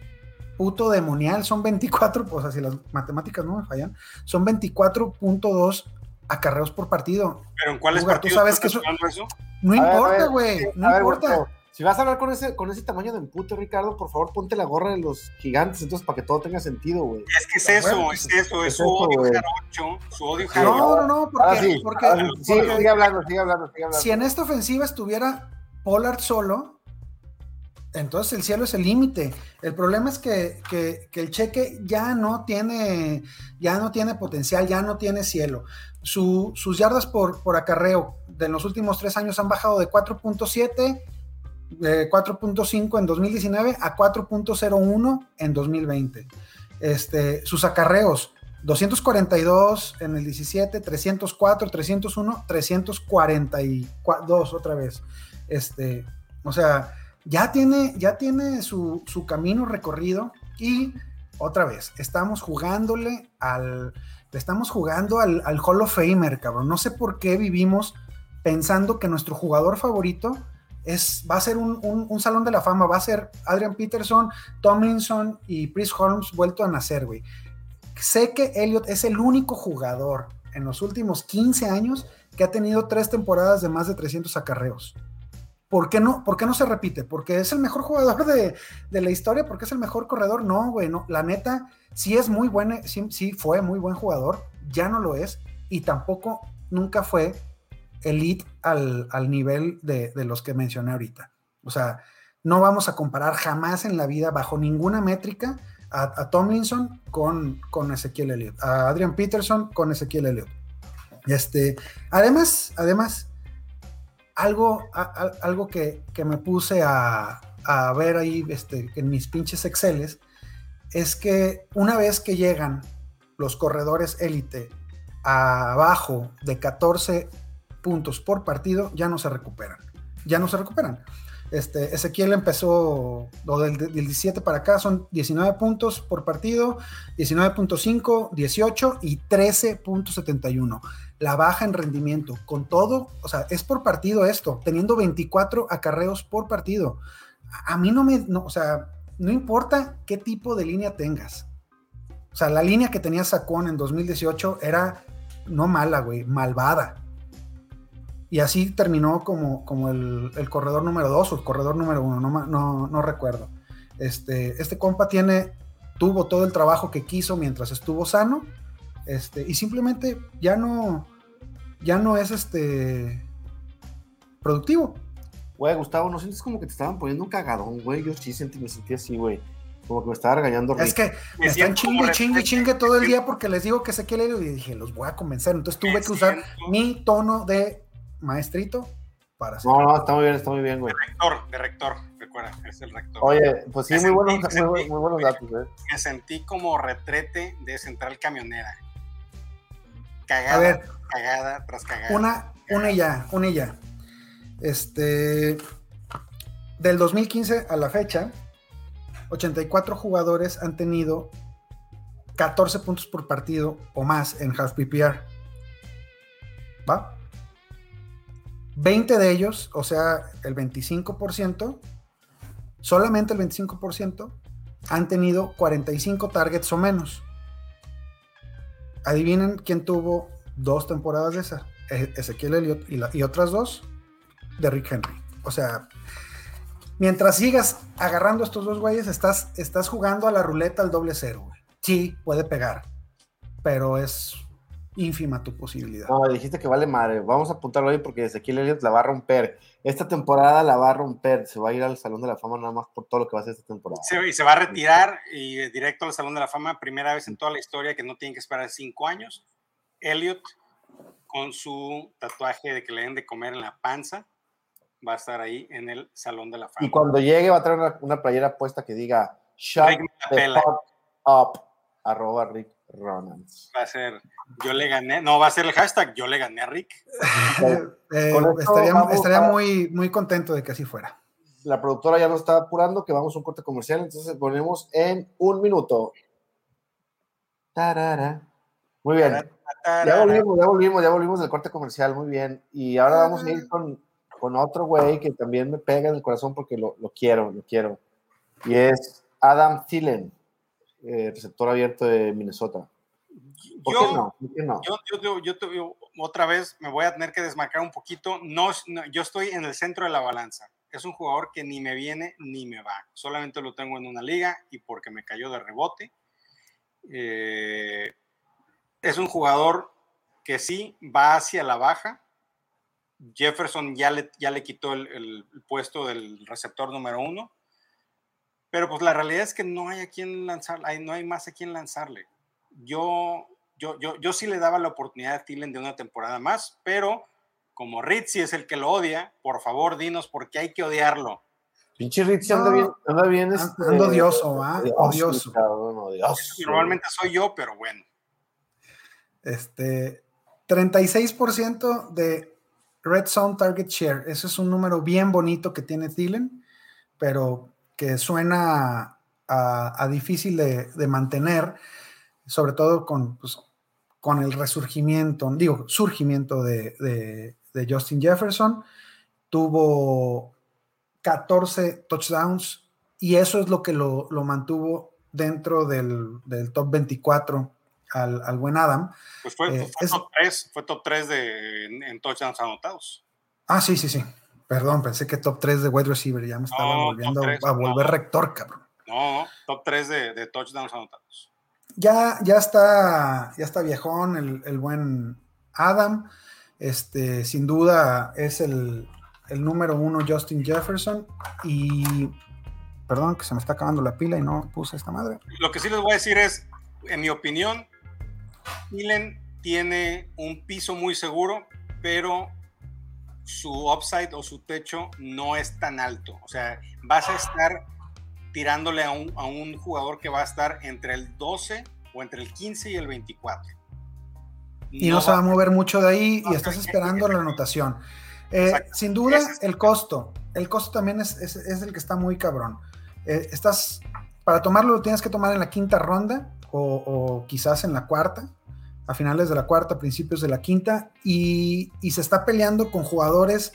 puto demonial. Son 24, o sea, si las matemáticas no me fallan, son 24.2 acarreos por partido. Pero en cuáles Uga, ¿tú partidos sabes estás que eso-? No A importa, güey, no a importa. Si vas a hablar con ese, con ese tamaño de empute, Ricardo, por favor ponte la gorra de los gigantes, entonces para que todo tenga sentido, güey. Es que es eso, es eso, es, su odio jarocho, su odio jarocho. No, no, no, porque, sí, porque, sí, sigue hablando, sigue hablando, sigue hablando. Si en esta ofensiva estuviera Pollard solo, entonces el cielo es el límite. El problema es que, el cheque ya no tiene, potencial, ya no tiene cielo. Su, sus yardas por, acarreo de los últimos tres años han bajado de 4.7 de 4.5 en 2019 a 4.01 en 2020. Este, sus acarreos, 242 en el 17, 304, 301, 342 otra vez. Este, o sea, ya tiene, ya tiene su, su camino recorrido y otra vez, estamos jugándole al, estamos jugando al, al Hall of Famer, cabrón. No sé por qué vivimos pensando que nuestro jugador favorito va a ser un, salón de la fama, va a ser Adrian Peterson, Tomlinson y Chris Holmes vuelto a nacer, güey. Sé que Elliot es el único jugador en los últimos 15 años que ha tenido tres temporadas de más de 300 acarreos. ¿Por qué no, por qué no se repite? ¿Porque es el mejor jugador de, la historia? ¿Porque es el mejor corredor? No, güey, no. La neta, sí es muy buen, sí, fue muy buen jugador, ya no lo es, y tampoco nunca fue elite al, nivel de, los que mencioné ahorita. O sea, no vamos a comparar jamás en la vida, bajo ninguna métrica, a, Tomlinson con, con Ezequiel Elliott, a Adrian Peterson con Ezequiel Elliott. Este, además, además, algo, algo que, me puse a, a, ver ahí este, en mis pinches Exceles es que una vez que llegan los corredores élite abajo de 14 puntos por partido, ya no se recuperan. Ya no se recuperan. Este, Ezequiel empezó del, 17 para acá, son 19 puntos por partido, 19.5, 18 y 13.71. La baja en rendimiento, con todo, o sea, es por partido esto, teniendo 24 acarreos por partido. A mí no me, o sea, no importa qué tipo de línea tengas. O sea, la línea que tenía Sacón en 2018 era no mala, güey, malvada y así terminó como, como el, corredor número dos o el corredor número uno, no, no, no recuerdo. Este, este compa tiene, tuvo todo el trabajo que quiso mientras estuvo sano, este, y simplemente ya no, ya no es este productivo. Güey, Gustavo, ¿no sientes como que te estaban poniendo un cagadón, güey? Yo sí sentí, me sentí así, güey. Como que me estaba regañando. Es que me están chingue, chingue, chingue todo el día porque les digo que sé que leer y dije, los voy a convencer. Entonces tuve que usar mi tono de maestrito para No, no, está muy bien, está muy bien, güey. De rector, de rector, recuerda, es el rector. Oye, pues sí, muy, buenos, muy, buenos datos, eh. Me sentí como retrete de central camionera. Cagada, cagada tras cagada. Una, una ya, una ya. Este, del 2015 a la fecha, 84 jugadores han tenido 14 puntos por partido o más en half PPR. ¿Va? 20 de ellos, o sea, el 25%, solamente el 25%, han tenido 45 targets o menos. Adivinen quién tuvo dos temporadas de esa. E-, Ezequiel Elliott y, otras dos de Rick Henry. O sea, mientras sigas agarrando estos dos güeyes, estás, estás jugando a la ruleta al doble cero. Sí, puede pegar, pero es ínfima tu posibilidad. No, dijiste que vale madre. Vamos a apuntarlo ahí porque Ezequiel Elliott la va a romper. Esta temporada la va a romper. Se va a ir al Salón de la Fama nada más por todo lo que va a hacer esta temporada. Sí, y se va a retirar y directo al Salón de la Fama. Primera vez en toda la historia que no tiene que esperar cinco años. Elliot con su tatuaje de que le den de comer en la panza va a estar ahí en el Salón de la Fama. Y cuando llegue va a traer una, playera puesta que diga Shut the fuck up, arroba Rick Ronalds. Va a ser, yo le gané, no, va a ser el hashtag, yo le gané a Rick. Eh, estaría, muy, muy contento de que así fuera. La productora ya nos está apurando, que vamos a un corte comercial, entonces ponemos en un minuto. Muy bien. Ya volvimos, ya volvimos, ya volvimos del corte comercial, muy bien. Y ahora vamos a ir con, con otro güey que también me pega en el corazón porque lo, lo quiero, lo quiero. Y es Adam Thielen. Eh, receptor abierto de Minnesota. ¿Por yo, qué no? no? Yo, yo, yo, otra vez me voy a tener que desmarcar un poquito. No, yo estoy en el centro de la balanza. es un jugador que ni me viene ni me va. Solamente lo tengo en una liga y porque me cayó de rebote. Eh, es un jugador que sí va hacia la baja. Jefferson ya le, ya le quitó el, puesto del receptor número uno. Pero pues la realidad es que no hay a quien lanzar, no hay más a quien lanzarle. Yo, yo, yo, yo sí le daba la oportunidad a Tillen de una temporada más, pero como Ritzy es el que lo odia, por favor dinos por qué hay que odiarlo. Pinche Ritzy anda bien, anda bien. Este, ando odioso, ¿ah? Odioso. Normalmente soy yo, pero bueno. Este, 36% de Red Zone Target Share. Ese es un número bien bonito que tiene Thielen, pero que suena a, difícil de, mantener, sobre todo con, pues, con el resurgimiento, digo, surgimiento de, de Justin Jefferson. Tuvo 14 touchdowns y eso es lo que lo, mantuvo dentro del, top 24 al, buen Adam. Pues fue, eh, top 3, fue top 3 de, en, touchdowns anotados. Ah, sí, sí, sí. Perdón, pensé que top 3 de wide receiver, ya me estaba volviendo a volver rector, cabrón. No, top 3 de, touchdowns anotados. Ya, ya está, ya está viejón el, buen Adam. Este, sin duda es el, número uno Justin Jefferson y perdón que se me está acabando la pila y no puse esta madre. Lo que sí les voy a decir es, en mi opinión, Milen tiene un piso muy seguro, pero su upside o su techo no es tan alto. O sea, vas a estar tirándole a un, a un jugador que va a estar entre el 12 o entre el 15 y el 24 y no, se va a mover mucho de ahí y estás esperando la anotación. Eh, sin duda, el costo. El costo también es, es, el que está muy cabrón. Eh, estás, para tomarlo lo tienes que tomar en la quinta ronda o, quizás en la cuarta, a finales de la cuarta, principios de la quinta, y, y se está peleando con jugadores,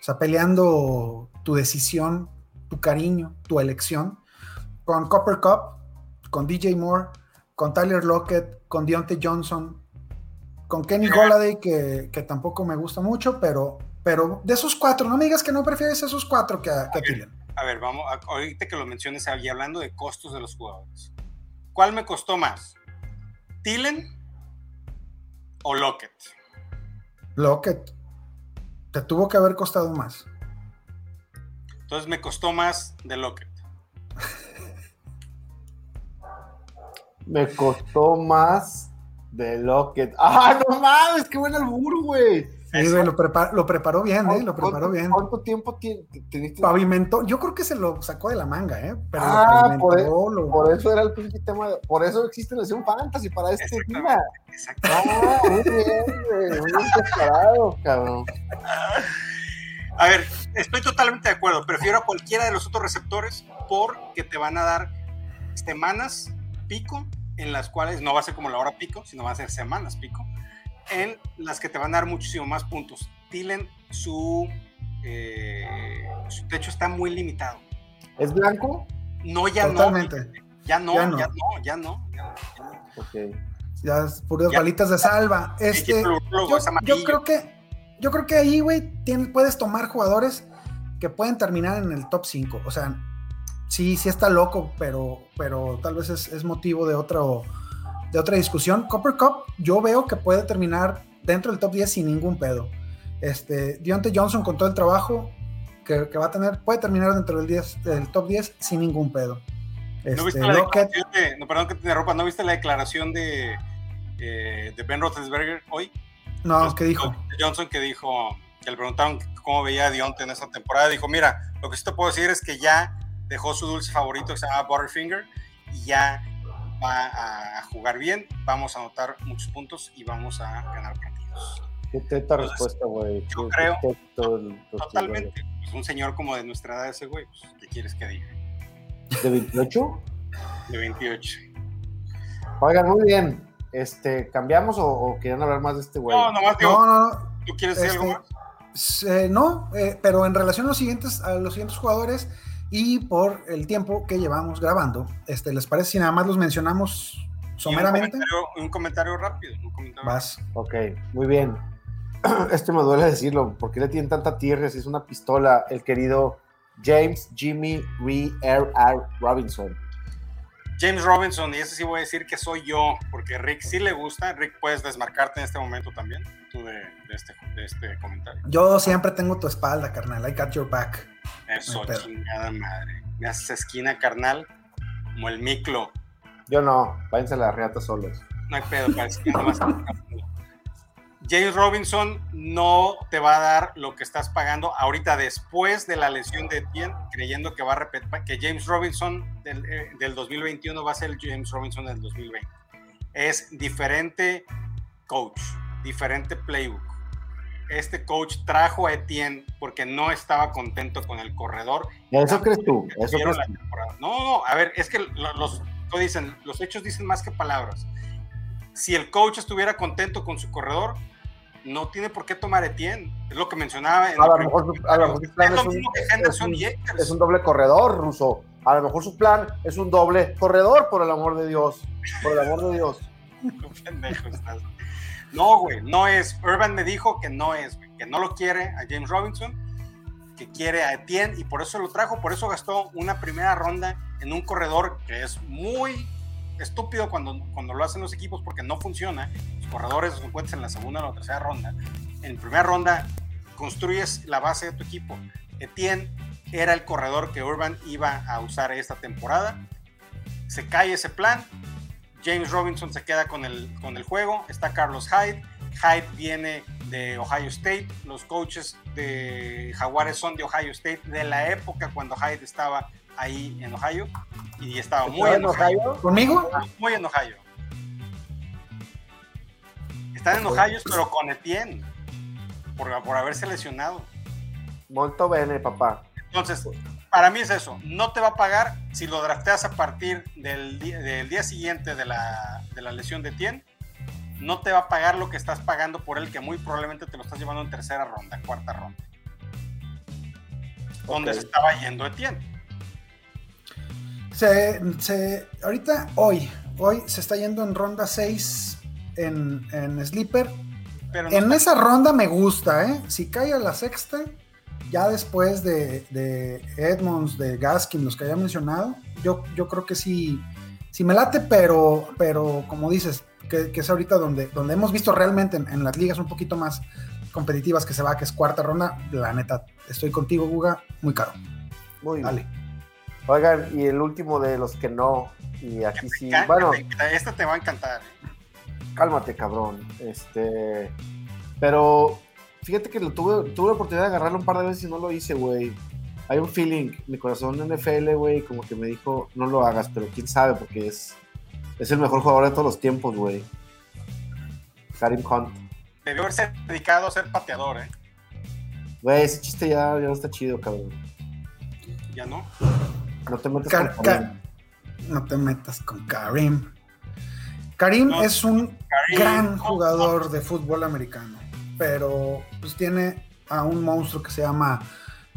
o sea, peleando tu decisión, tu cariño, tu elección, con Copper Cup, con DJ Moore, con Tyler Lockett, con Deontay Johnson, con Kenny Golladay, que, que, tampoco me gusta mucho, pero, pero de esos cuatro, no me digas que no prefieres esos cuatro que a, que a, ver, vamos, ahorita que lo menciones, y hablando de costos de los jugadores, ¿cuál me costó más? ¿Tillen o Lockett? Lockett. Te tuvo que haber costado más. Entonces me costó más de Lockett. Me costó más de Lockett. ¡Ah, no mames! ¡Qué buen albur, güey! Sí, güey, lo, lo, preparó bien, ¿eh? Lo preparó bien. ¿Cuánto tiempo teniste? Pavimentó, yo creo que se lo sacó de la manga, ¿eh? Pero ah, por, e-, por, eso era el pinche tema, por eso existe la Nación Fantasy, para este tema. Exacto. Ah, muy bien, güey, muy bien preparado, cabrón. A ver, estoy totalmente de acuerdo. Prefiero a cualquiera de los otros receptores porque te van a dar semanas pico en las cuales no va a ser como la hora pico, sino va a ser semanas pico, en las que te van a dar muchísimo más puntos. Tilen, su, eh, su techo está muy limitado. ¿Es blanco? No, ya Totalmente. no. Ya no, ya no, ya no, ya no. Ya, Okay. ya puras balitas de salva. Este, yo, creo que yo creo que ahí, güey, puedes tomar jugadores que pueden terminar en el top 5. O sea, sí, sí está loco, pero, pero tal vez es, motivo de, otro, de otra discusión. Copper Cup, yo veo que puede terminar dentro del top 10 sin ningún pedo. Este, Deontay Johnson con todo el trabajo que, va a tener, puede terminar dentro del, 10, del top 10 sin ningún pedo. ¿No viste este, la declaración de, no, perdón que te interrumpa, ¿no viste la declaración de, eh, de Ben Roethlisberger hoy? No, ¿qué dijo? Johnson que dijo, que le preguntaron cómo veía a Deontay en esa temporada, dijo, mira, lo que sí te puedo decir es que ya dejó su dulce favorito que se llama Butterfinger y ya va a jugar bien, vamos a anotar muchos puntos y vamos a ganar partidos. Qué teta respuesta, güey. Yo creo, totalmente. Pues un señor como de nuestra edad ese güey, pues, ¿qué quieres que diga? ¿De 28? De 28. Oigan, muy bien. Este, ¿Cambiamos o, quieren hablar más de este güey? No, nomás digo, no, no, ¿Tú quieres decir algo este, más? Eh, no, eh, pero en relación a los siguientes, a los siguientes jugadores, y por el tiempo que llevamos grabando, este, ¿les parece si nada más los mencionamos someramente? Un comentario, rápido. Vas. Ok, muy bien. Este me duele decirlo, ¿por qué le tienen tanta tierra si es una pistola el querido James Jimmy Ree R. R. Robinson. James Robinson, y ese sí voy a decir que soy yo, porque Rick sí le gusta. Rick, puedes desmarcarte en este momento también, tú de, de este, de este comentario. Yo siempre tengo tu espalda, carnal. I got your back. Eso, chingada madre. Me haces esquina, carnal, como el miclo. Yo no, váyanse a la reata solos. No hay pedo, parece que nomás- James Robinson no te va a dar lo que estás pagando ahorita después de la lesión de Etienne, creyendo que va a repetir, que James Robinson del, eh, del 2021 va a ser el James Robinson del 2020. Es diferente coach, diferente playbook. Este coach trajo a Etienne porque no estaba contento con el corredor Eso crees tú, eso crees tú. No, no, a ver, es que lo- los, lo dicen, los hechos dicen más que palabras. Si el coach estuviera contento con su corredor, no tiene por qué tomar Etienne. Es lo que mencionaba. En A lo mejor a lo mejor es lo mismo que Henderson un- y Akers. Es un doble corredor, Ruso. A lo mejor su plan es un doble corredor, por el amor de Dios. Por el amor de Dios. Qué pendejo estás. No, güey, no es. Urban me dijo que no es, que no lo quiere a James Robinson, que quiere a Etienne y por eso lo trajo, por eso gastó una primera ronda en un corredor que es muy estúpido cuando, cuando lo hacen los equipos porque no funciona. Los corredores los encuentras en la segunda o la tercera ronda. En primera ronda construyes la base de tu equipo. Etienne era el corredor que Urban iba a usar esta temporada. Se cae ese plan, James Robinson se queda con el, con el juego. Está Carlos Hyde. Hyde viene de Ohio State. Los coaches de Jaguares son de Ohio State, de la época cuando Hyde estaba ahí en Ohio. Y estaba muy ¿Estaba en Ohio. ¿Conmigo? Muy en Ohio. Están en Ohio, pero con Etienne. Por, por haberse lesionado. Molto bene, papá. Entonces, para mí es eso. No te va a pagar si lo drafteas a partir del, día siguiente de la, de la lesión de Tien. No te va a pagar lo que estás pagando por él, que muy probablemente te lo estás llevando en tercera ronda, cuarta ronda. Donde Ok. se estaba yendo Etienne. Se, se- ahorita, hoy, hoy se está yendo en ronda 6 en, en Sleeper. Pero no En está- esa ronda me gusta, ¿eh? Si cae a la sexta, ya después de, de Edmonds, de Gaskin, los que había mencionado, yo, yo creo que sí, sí me late, pero, pero como dices, que, que es ahorita donde, donde hemos visto realmente en, en las ligas un poquito más competitivas que se va, que es cuarta ronda, la neta, estoy contigo, Guga, muy caro. Muy bien. Dale. Oigan, y el último de los que no. Y aquí sí. Bueno, Esta te va a encantar. ¿eh? cálmate, cabrón. Este. Pero fíjate que lo tuve, tuve la oportunidad de agarrarlo un par de veces y no lo hice, güey. Hay un feeling, mi corazón NFL, güey, como que me dijo, no lo hagas, pero quién sabe, porque es, es el mejor jugador de todos los tiempos, güey. Karim Hunt. Debió haberse dedicado a ser pateador, ¿eh? Güey, ese chiste ya, ya no está chido, cabrón. Ya no. No te metas Car- con Karim. no te metas con Karim. Karim No. es un Karim, gran no, jugador de fútbol americano, pero pues tiene a un monstruo que se llama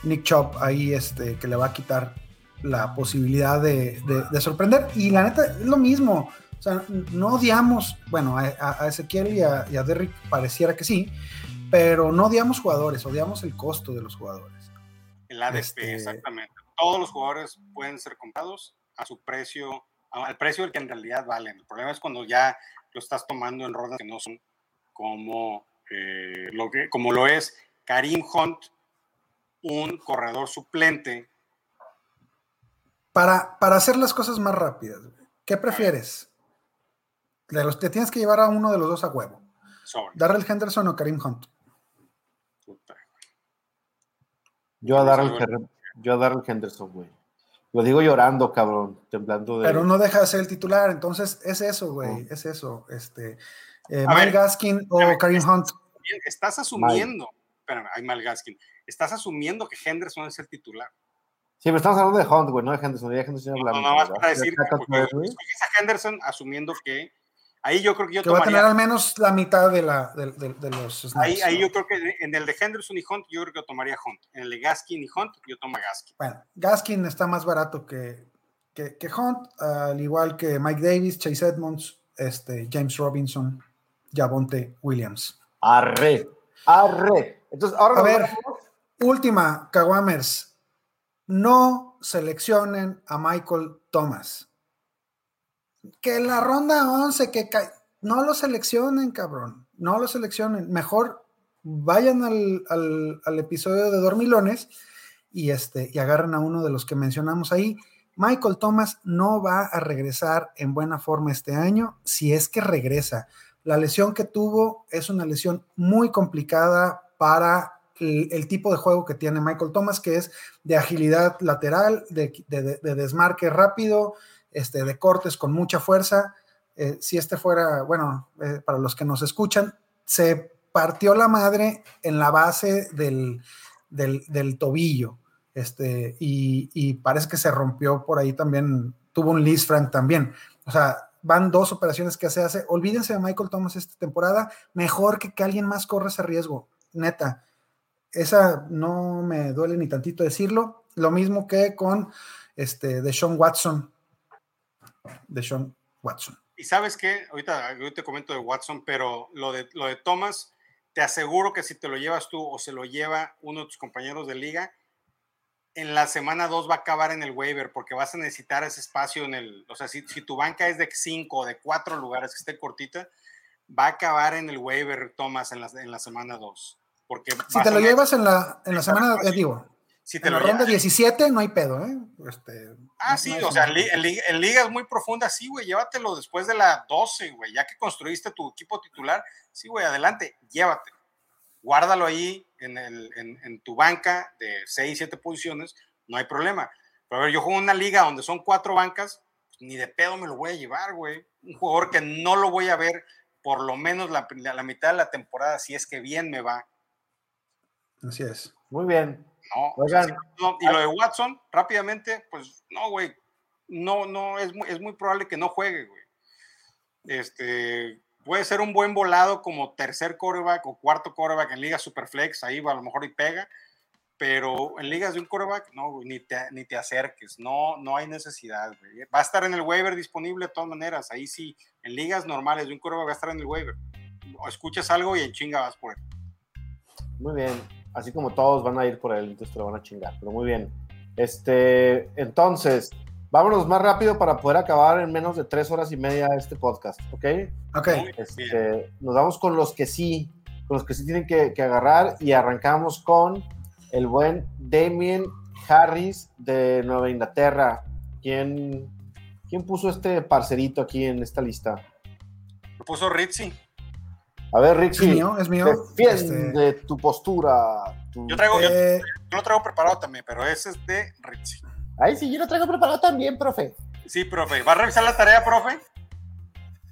Nick Chop ahí, este, que le va a quitar la posibilidad de, de- de sorprender. Y la neta, es lo mismo. O sea, no odiamos, bueno, a, a- Ezequiel y a, y a Derrick pareciera que sí, pero no odiamos jugadores, odiamos el costo de los jugadores. El ADP, Este- exactamente. Todos los jugadores pueden ser comprados a su precio, al precio del que en realidad valen. El problema es cuando ya lo estás tomando en rondas que no son como, eh, lo, que, como lo es Karim Hunt, un corredor suplente. Para, para hacer las cosas más rápidas, ¿qué prefieres? De los, te tienes que llevar a uno de los dos a huevo. Sobre. Darrell Henderson o Karim Hunt. Puta. Yo a Darrell, Eso, Her- yo a Darrell Henderson, güey. Lo digo llorando, cabrón, temblando de... Pero no deja de ser el titular, entonces es eso, güey, es eso. Este, eh, Mike ver, Gaskin o Karim Hunt. Estás asumiendo, espérame, hay mal Gaskin, estás asumiendo que Henderson es el titular. Sí, pero estamos hablando de Hunt, güey, no de Henderson. De Henderson No, no, más ¿verdad? para decir, a Henderson asumiendo que ahí yo creo que yo Que va a tener al menos la mitad de, la, de, de- de los snaps. Ahí, ahí ¿no? yo creo que en el de Henderson y Hunt, yo creo que yo tomaría Hunt. En el de Gaskin y Hunt, yo tomo a Gaskin. Bueno, Gaskin está más barato que, que, que Hunt, al igual que Mike Davis, Chase Edmonds, este, James Robinson, Javonte Williams. Arre, arre. Entonces, ahora A ver. vamos- Última, Kawamers. no seleccionen a Michael Thomas. Que la ronda 11, que no lo seleccionen, cabrón. No lo seleccionen. Mejor vayan al, episodio de Dormilones y, este, y agarren a uno de los que mencionamos ahí. Michael Thomas no va a regresar en buena forma este año, si es que regresa. La lesión que tuvo es una lesión muy complicada para el, tipo de juego que tiene Michael Thomas, que es de agilidad lateral, de, desmarque rápido, este, de cortes con mucha fuerza. Eh, si este fuera, bueno, eh, para los que nos escuchan, se partió la madre en la base del, del, tobillo. Este, y, parece que se rompió por ahí también, tuvo un Liz Frank también. O sea, van dos operaciones que se hace. Olvídense de Michael Thomas esta temporada, mejor que que alguien más corra ese riesgo, neta. Esa no me duele ni tantito decirlo. Lo mismo que con este, de Sean Watson. De Sean Watson. Y sabes qué, ahorita, yo te comento de Watson, pero lo de, lo de Thomas, te aseguro que si te lo llevas tú o se lo lleva uno de tus compañeros de liga, en la semana 2 va a acabar en el waiver porque vas a necesitar ese espacio en el, o sea, si, si tu banca es de 5 o de 4 lugares que esté cortita, va a acabar en el waiver, Thomas, en la, en la semana 2. Porque si te lo llevas en la, en la semana, eh, digo, si te en lo la ronda 17 no hay pedo, ¿eh? Este, ah, sí, o sea, en, en, ligas muy profundas, sí, güey, llévatelo después de la 12, güey, ya que construiste tu equipo titular, sí, güey, adelante, llévatelo. Guárdalo ahí en, el, en, tu banca de 6, 7 posiciones, no hay problema. Pero a ver, yo juego en una liga donde son cuatro bancas, pues, ni de pedo me lo voy a llevar, güey. Un jugador que no lo voy a ver por lo menos la, la mitad de la temporada, si es que bien me va. Así es. Muy bien. No, y lo de Watson, rápidamente, pues no, güey. No, no, es muy, es muy probable que no juegue, güey. Este, puede ser un buen volado como tercer coreback o cuarto coreback en ligas superflex, ahí va a lo mejor y pega, pero en ligas de un coreback, no, ni te, ni te acerques, no, no hay necesidad, güey. Va a estar en el waiver disponible de todas maneras, ahí sí, en ligas normales de un coreback va a estar en el waiver. O escuchas algo y en chinga vas por él. Muy bien, así como todos van a ir por él, entonces te lo van a chingar, pero muy bien. Este, entonces, vámonos más rápido para poder acabar en menos de tres horas y media este podcast, ¿ok? Ok. Este, nos vamos con los que sí, con los que sí tienen que, agarrar y arrancamos con el buen Damien Harris de Nueva Inglaterra. ¿Quién, quién puso este parcerito aquí en esta lista? Lo puso Ritzy. A ver, Ritzy. Es mío, es mío. Defiende este, tu postura. Yo, traigo, eh, yo, lo traigo preparado también, pero ese es de Ritzy. Ay, sí, yo lo traigo preparado también, profe. Sí, profe. ¿Va a revisar la tarea, profe?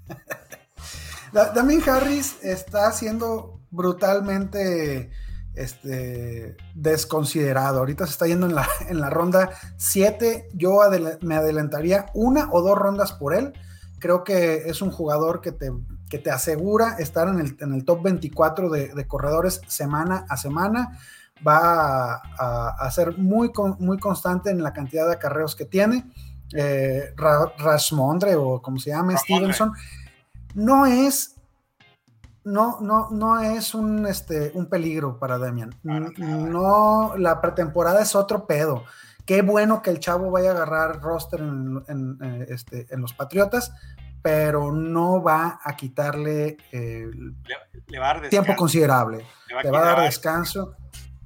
Damien Harris está siendo brutalmente este, desconsiderado. Ahorita se está yendo en la, en la ronda 7. Yo me adelantaría una o dos rondas por él. Creo que es un jugador que te, que te asegura estar en el, en el top 24 de, de corredores semana a semana va a, ser muy, muy constante en la cantidad de acarreos que tiene. Eh, Rashmondre o como se llama, Stevenson, no es, no, no, no es un, este, un peligro para Damian. No, la pretemporada es otro pedo. Qué bueno que el chavo vaya a agarrar roster en, eh, este, en los Patriotas, pero no va a quitarle tiempo considerable. Le va, a dar descanso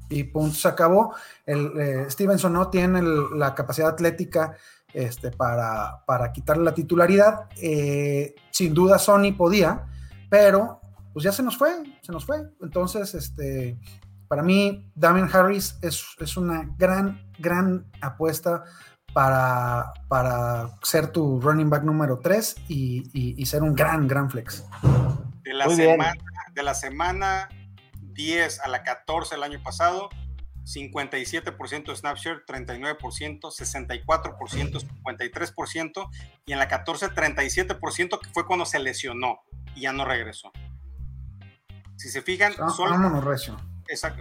y punto, se acabó. El, eh, Stevenson no tiene la capacidad atlética este, para, para quitarle la titularidad. Eh, sin duda Sony podía, pero pues ya se nos fue, se nos fue. Entonces, este, para mí, Damien Harris es, una gran, gran apuesta para, para ser tu running back número 3 y, ser un gran, gran flex. De la, semana, de la semana 10 a la 14 el año pasado, 57% de Snapshare, 39%, 64%, 53%, y en la 14, 37%, que fue cuando se lesionó y ya no regresó. Si se fijan, ah, son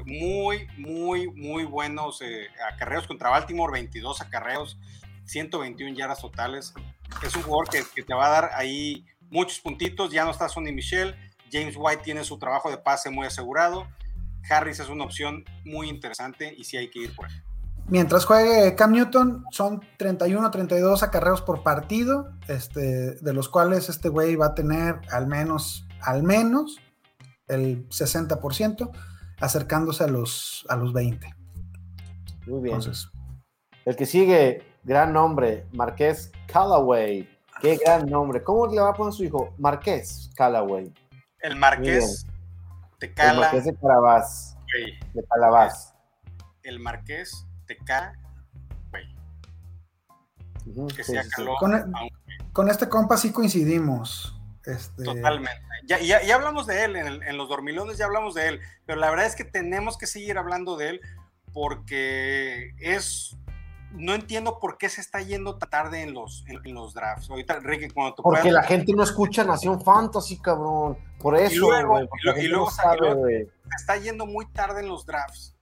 muy, muy, muy buenos eh, acarreos contra Baltimore, 22 acarreos, 121 yardas totales. Es un jugador que, que, te va a dar ahí muchos puntitos. Ya no está Sonny Michel, James White tiene su trabajo de pase muy asegurado. Harris es una opción muy interesante y sí hay que ir por él. Mientras juegue Cam Newton, son 31, 32 acarreos por partido, este, de los cuales este güey va a tener al menos, al menos el 60%, acercándose a los, a los 20. Muy bien. Entonces, el que sigue, gran nombre, Marqués Callaway. Qué gran nombre. ¿Cómo le va a poner su hijo? Marqués Callaway. El Marqués de Cala. El Marqués de Carabás. De Calabás. El Marqués de Cala. que se acaló. Con, con, este compa sí coincidimos. Este... Totalmente. Ya, ya, hablamos de él en, en, los dormilones, ya hablamos de él, pero la verdad es que tenemos que seguir hablando de él porque es no entiendo por qué se está yendo tan tarde en los, en, los drafts. Ahorita, Ricky, cuando Porque la gente no escucha Nación Fantasy, cabrón. Por eso. Y luego, se está yendo muy tarde en los drafts.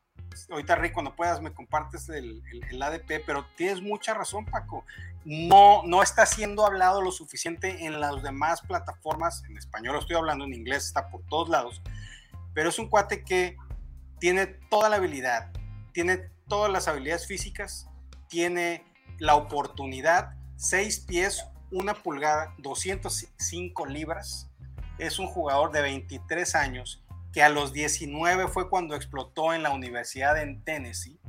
Ahorita, Rick, cuando puedas me compartes el, el, ADP, pero tienes mucha razón, Paco. No, no está siendo hablado lo suficiente en las demás plataformas. En español lo estoy hablando, en inglés está por todos lados. Pero es un cuate que tiene toda la habilidad, tiene todas las habilidades físicas, tiene la oportunidad, 6 pies, 1 pulgada, 205 libras. Es un jugador de 23 años que a los 19 fue cuando explotó en la universidad en Tennessee.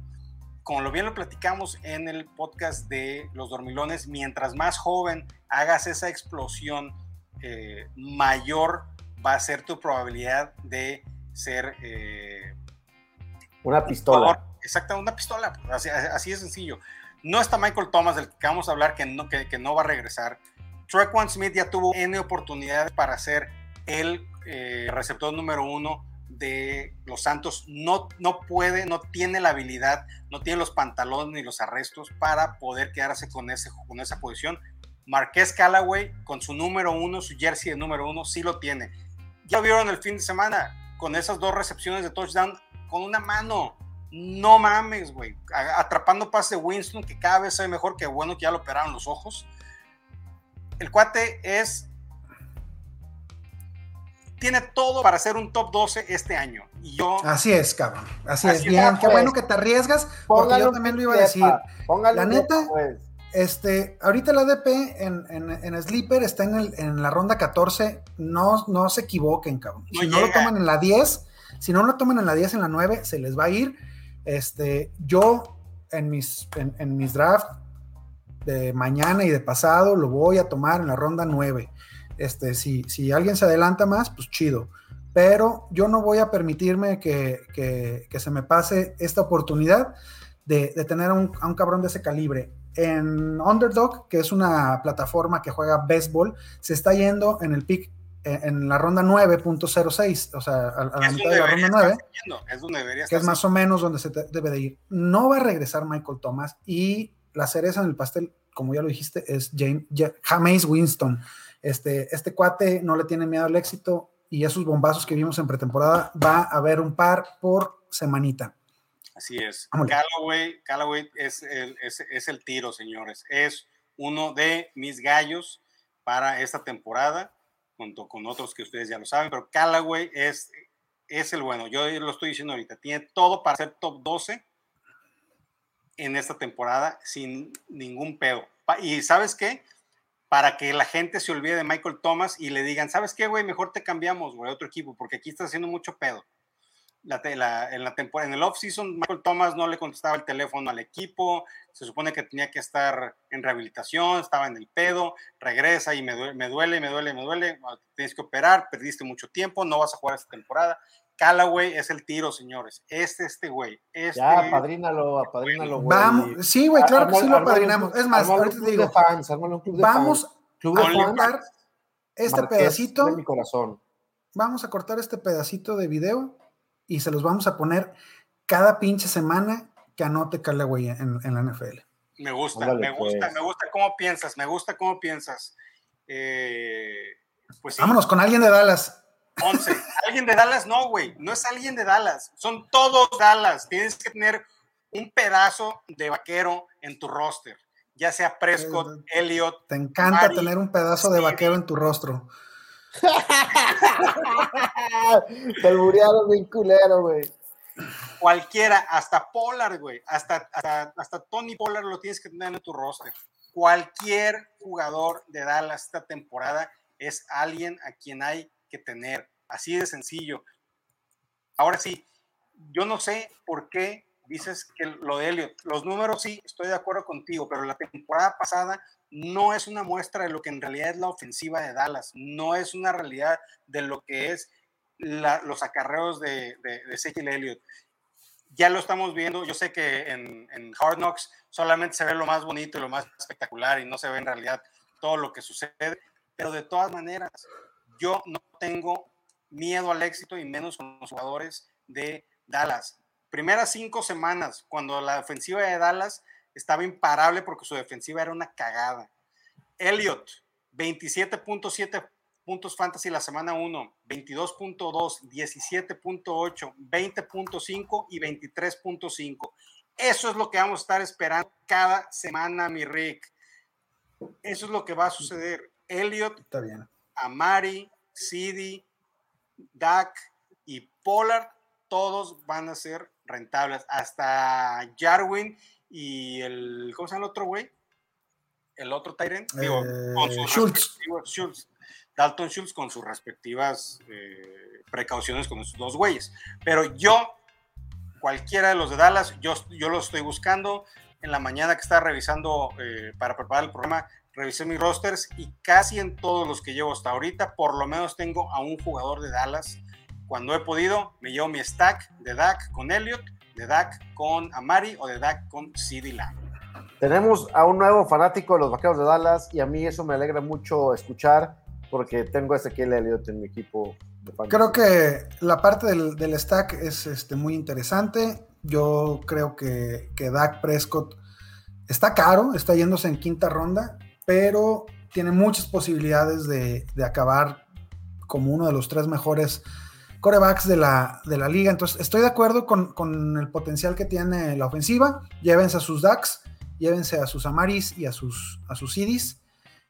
Como lo bien lo platicamos en el podcast de Los Dormilones, mientras más joven hagas esa explosión, eh, mayor va a ser tu probabilidad de ser... Eh, una pistola. Exacto, una pistola, así, así de sencillo. No está Michael Thomas, del que vamos a hablar, que no, que, no va a regresar. Trequan Smith ya tuvo N oportunidades para ser el eh, receptor número uno de los Santos. No, no puede, no tiene la habilidad, no tiene los pantalones ni los arrestos para poder quedarse con, ese, con esa posición. Marqués Callaway, con su número uno, su jersey de número uno, sí lo tiene. Ya vieron el fin de semana con esas dos recepciones de touchdown con una mano. No mames, güey. Atrapando pase de Winston, que cada vez se ve mejor, que bueno que ya lo operaron los ojos. El cuate es. Tiene todo para ser un top 12 este año. Y yo. Así es, cabrón. Así, es. Bien, qué bueno que te arriesgas, porque yo también lo iba a decir. la neta. Pues. Este, ahorita el ADP en, en, en, Sleeper está en, el, en la ronda 14. No, no se equivoquen, cabrón. si no lo toman en la 10, si no lo toman en la 10, en la 9, se les va a ir. Este, yo en mis, en, mis drafts de mañana y de pasado lo voy a tomar en la ronda 9. Este, si, si alguien se adelanta más, pues chido. Pero yo no voy a permitirme que, se me pase esta oportunidad de, tener a un, a un, cabrón de ese calibre. En Underdog, que es una plataforma que juega béisbol, se está yendo en el pick en la ronda 9.06, o sea, a, la mitad de la ronda 9, es que es más o menos donde se debe de ir. No va a regresar Michael Thomas y la cereza en el pastel, como ya lo dijiste, es James, James Winston. Este, este cuate no le tiene miedo al éxito y esos bombazos que vimos en pretemporada va a haber un par por semanita. Así es. Callaway, Callaway es, el, es, es el tiro, señores. Es uno de mis gallos para esta temporada junto con otros que ustedes ya lo saben, pero Callaway es, es el bueno. Yo lo estoy diciendo ahorita, tiene todo para ser top 12 en esta temporada sin ningún pedo. Y sabes qué? Para que la gente se olvide de Michael Thomas y le digan, ¿sabes qué, güey? Mejor te cambiamos, güey, a otro equipo, porque aquí está haciendo mucho pedo la, en la temporada, en el off-season, Michael Thomas no le contestaba el teléfono al equipo, se supone que tenía que estar en rehabilitación, estaba en el pedo, regresa y me duele, me duele, me duele, me duele, tienes que operar, perdiste mucho tiempo, no vas a jugar esta temporada. Callaway es el tiro, señores. Este, este güey. Este, ya, apadrínalo, apadrínalo, güey. Vamos, sí, güey, claro que sí lo apadrinamos. Es más, ahorita te digo, fans, vamos a cortar este pedacito. De mi corazón. Vamos a cortar este pedacito de video y se los vamos a poner cada pinche semana que anote Callaway en, en la NFL. Me gusta, me gusta, pues. me gusta cómo piensas, me gusta cómo piensas. Eh, pues Vámonos con alguien de Dallas. 11. Alguien de Dallas, no, güey. No es alguien de Dallas. Son todos Dallas. Tienes que tener un pedazo de vaquero en tu roster. Ya sea Prescott, eh, Elliot. Te encanta tener un pedazo de vaquero en tu rostro. Te bien culero, güey. Cualquiera, hasta Pollard, güey, hasta, hasta, Tony Pollard lo tienes que tener en tu roster. Cualquier jugador de Dallas esta temporada es alguien a quien hay que tener. Así de sencillo. Ahora sí, yo no sé por qué dices que lo de Elliot, los números sí, estoy de acuerdo contigo, pero la temporada pasada no es una muestra de lo que en realidad es la ofensiva de Dallas, no es una realidad de lo que es los acarreos de, de, Ezekiel Elliott. Ya lo estamos viendo, yo sé que en, en Hard Knocks solamente se ve lo más bonito y lo más espectacular y no se ve en realidad todo lo que sucede, pero de todas maneras, yo no tengo miedo al éxito y menos con los jugadores de Dallas. Primeras cinco semanas, cuando la ofensiva de Dallas estaba imparable porque su defensiva era una cagada. Elliot, 27.7 puntos fantasy la semana 1, 22.2, 17.8, 20.5 y 23.5. Eso es lo que vamos a estar esperando cada semana, mi Rick. Eso es lo que va a suceder. Elliot, Está bien. Amari, Sidi, Dak y Pollard, todos van a ser rentables. Hasta Jarwin y el, ¿cómo se llama el otro güey? El otro Tyrant, digo, eh, Schultz. Schultz. Dalton Schultz con sus respectivas eh, precauciones con esos dos güeyes. Pero yo, cualquiera de los de Dallas, yo, yo los estoy buscando. En la mañana que estaba revisando eh, para preparar el programa, revisé mis rosters y casi en todos los que llevo hasta ahorita, por lo menos tengo a un jugador de Dallas. Cuando he podido, me llevo mi stack de Dak con Elliot, de Dak con Amari o de Dak con CD. Tenemos a un nuevo fanático de los vaqueros de Dallas y a mí eso me alegra mucho escuchar porque tengo a Ezequiel Elliott en mi equipo. creo que la parte del, stack es este, muy interesante. Yo creo que, que Dak Prescott está caro, está yéndose en quinta ronda pero tiene muchas posibilidades de, acabar como uno de los tres mejores corebacks de la, de la liga. Entonces, estoy de acuerdo con, el potencial que tiene la ofensiva. Llévense a sus Ducks, llévense a sus Amaris y a sus, a sus Idis.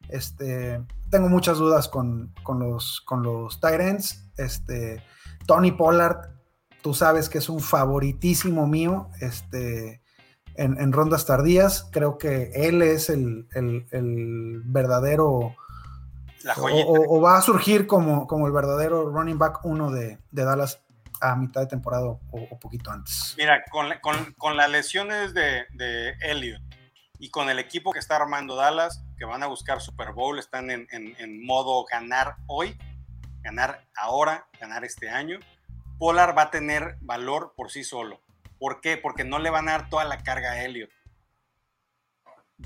Este, tengo muchas dudas con, los, con los Tyrants. Este, Tony Pollard, tú sabes que es un favoritísimo mío. Este, en, rondas tardías. Creo que él es el, verdadero... o, va a surgir como, como el verdadero running back uno de, Dallas a mitad de temporada o, poquito antes. Mira, con, las lesiones de, de, Elliot y con el equipo que está armando Dallas, que van a buscar Super Bowl, están en, en modo ganar hoy, ganar ahora, ganar este año. Polar va a tener valor por sí solo. ¿Por qué? Porque no le van a dar toda la carga a Elliot.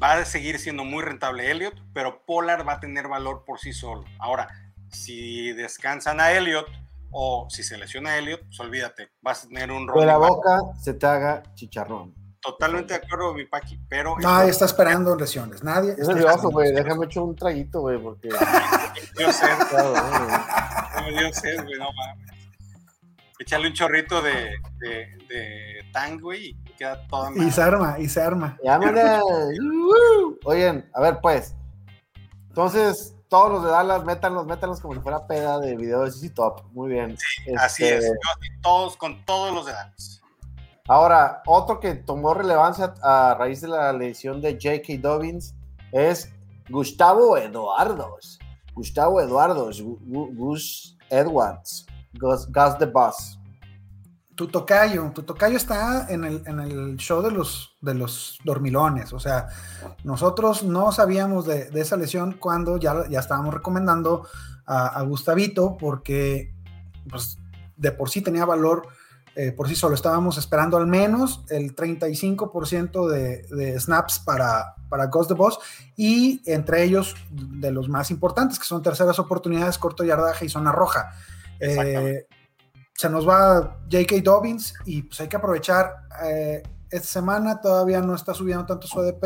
Va a seguir siendo muy rentable Elliot, pero Polar va a tener valor por sí solo. Ahora, si descansan a Elliot o si se lesiona a Elliot, pues olvídate, vas a tener un rol. De la boca se te haga chicharrón. Totalmente de acuerdo, mi Paqui, pero. Nadie está esperando lesiones, nadie. Es nervioso, güey. Déjame echar un traguito, güey, porque. Dios sed. Dios sed, güey, no mames echarle un chorrito de, de, de tango y queda toda Y se arma, y se arma. Oigan, a ver, pues. Entonces, todos los de Dallas, métanlos, métanlos como si fuera peda de video de CC Top. Muy bien. Sí, así es. Este, todos, con todos los de Dallas. Ahora, otro que tomó relevancia a raíz de la lesión de J.K. Dobbins es Gustavo Eduardos. Gustavo Eduardos, Gus Edwards. Gus, the Boss. Tu tocayo, tu tocayo está en el, show de los, de los dormilones. O sea, nosotros no sabíamos de, esa lesión cuando ya, ya estábamos recomendando a, Gustavito porque pues, de por sí tenía valor eh, por sí solo. Estábamos esperando al menos el 35% de, de, snaps para, para Ghost the Boss y entre ellos de los más importantes, que son terceras oportunidades, corto yardaje y zona roja. Eh, se nos va J.K. Dobbins y pues hay que aprovechar. Eh, esta semana todavía no está subiendo tanto su ADP.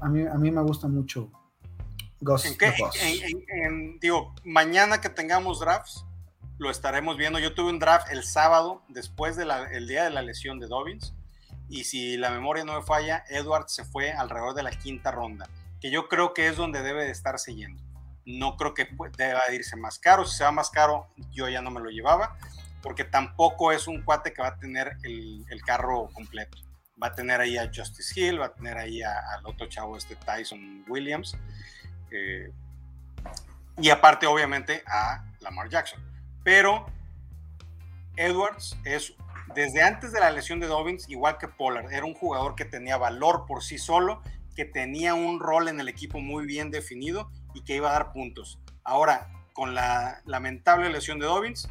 A, mí, a mí me gusta mucho Ghost digo, mañana que tengamos drafts, lo estaremos viendo. Yo tuve un draft el sábado, después del día de la lesión de Dobbins. Y si la memoria no me falla, Edward se fue alrededor de la quinta ronda, que yo creo que es donde debe de estar siguiendo no creo que deba irse más caro. Si se va más caro, yo ya no me lo llevaba. porque tampoco es un cuate que va a tener el, carro completo. Va a tener ahí a Justice Hill, va a tener ahí al otro chavo, este Tyson Williams. Eh, y aparte, obviamente, a Lamar Jackson. Pero Edwards es, desde antes de la lesión de Dobbins, igual que Pollard, era un jugador que tenía valor por sí solo, que tenía un rol en el equipo muy bien definido y que iba a dar puntos. Ahora, con la lamentable lesión de Dobbins,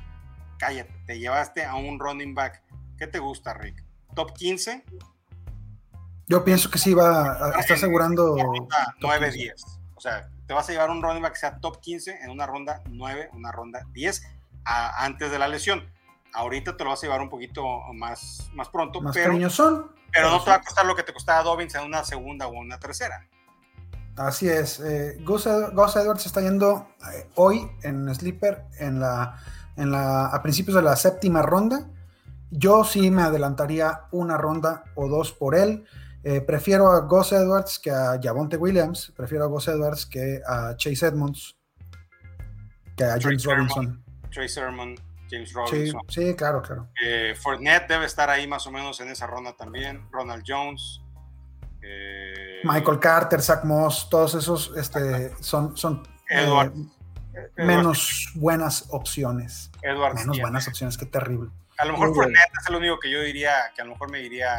cállate, te llevaste a un running back. ¿Qué te gusta, Rick? ¿Top 15? Yo pienso que sí va a estar asegurando 9-10. O sea, te vas a llevar un running back que sea top 15 en una ronda 9, una ronda 10 antes de la lesión. Ahorita te lo vas a llevar un poquito más, más pronto, más pero, son, pero no te va a costar lo que te costaba Dobbins en una segunda o una tercera. Así es. Eh, Gus, Edwards está yendo eh, hoy en Sleeper en la, en la, a principios de la séptima ronda. Yo sí me adelantaría una ronda o dos por él. Eh, prefiero a Gus Edwards que a Javonte Williams. Prefiero a Gus Edwards que a Chase Edmonds. Que a James Robinson. Trace Sermon, James Robinson. Sí, claro, claro. Eh, Fournette debe estar ahí más o menos en esa ronda también. Ronald Jones. Eh, Michael Carter, Zach Moss, todos esos este, son, son eh, menos buenas opciones. menos buenas opciones, qué terrible. A lo mejor Fournette es el único que yo diría, que a lo mejor me diría,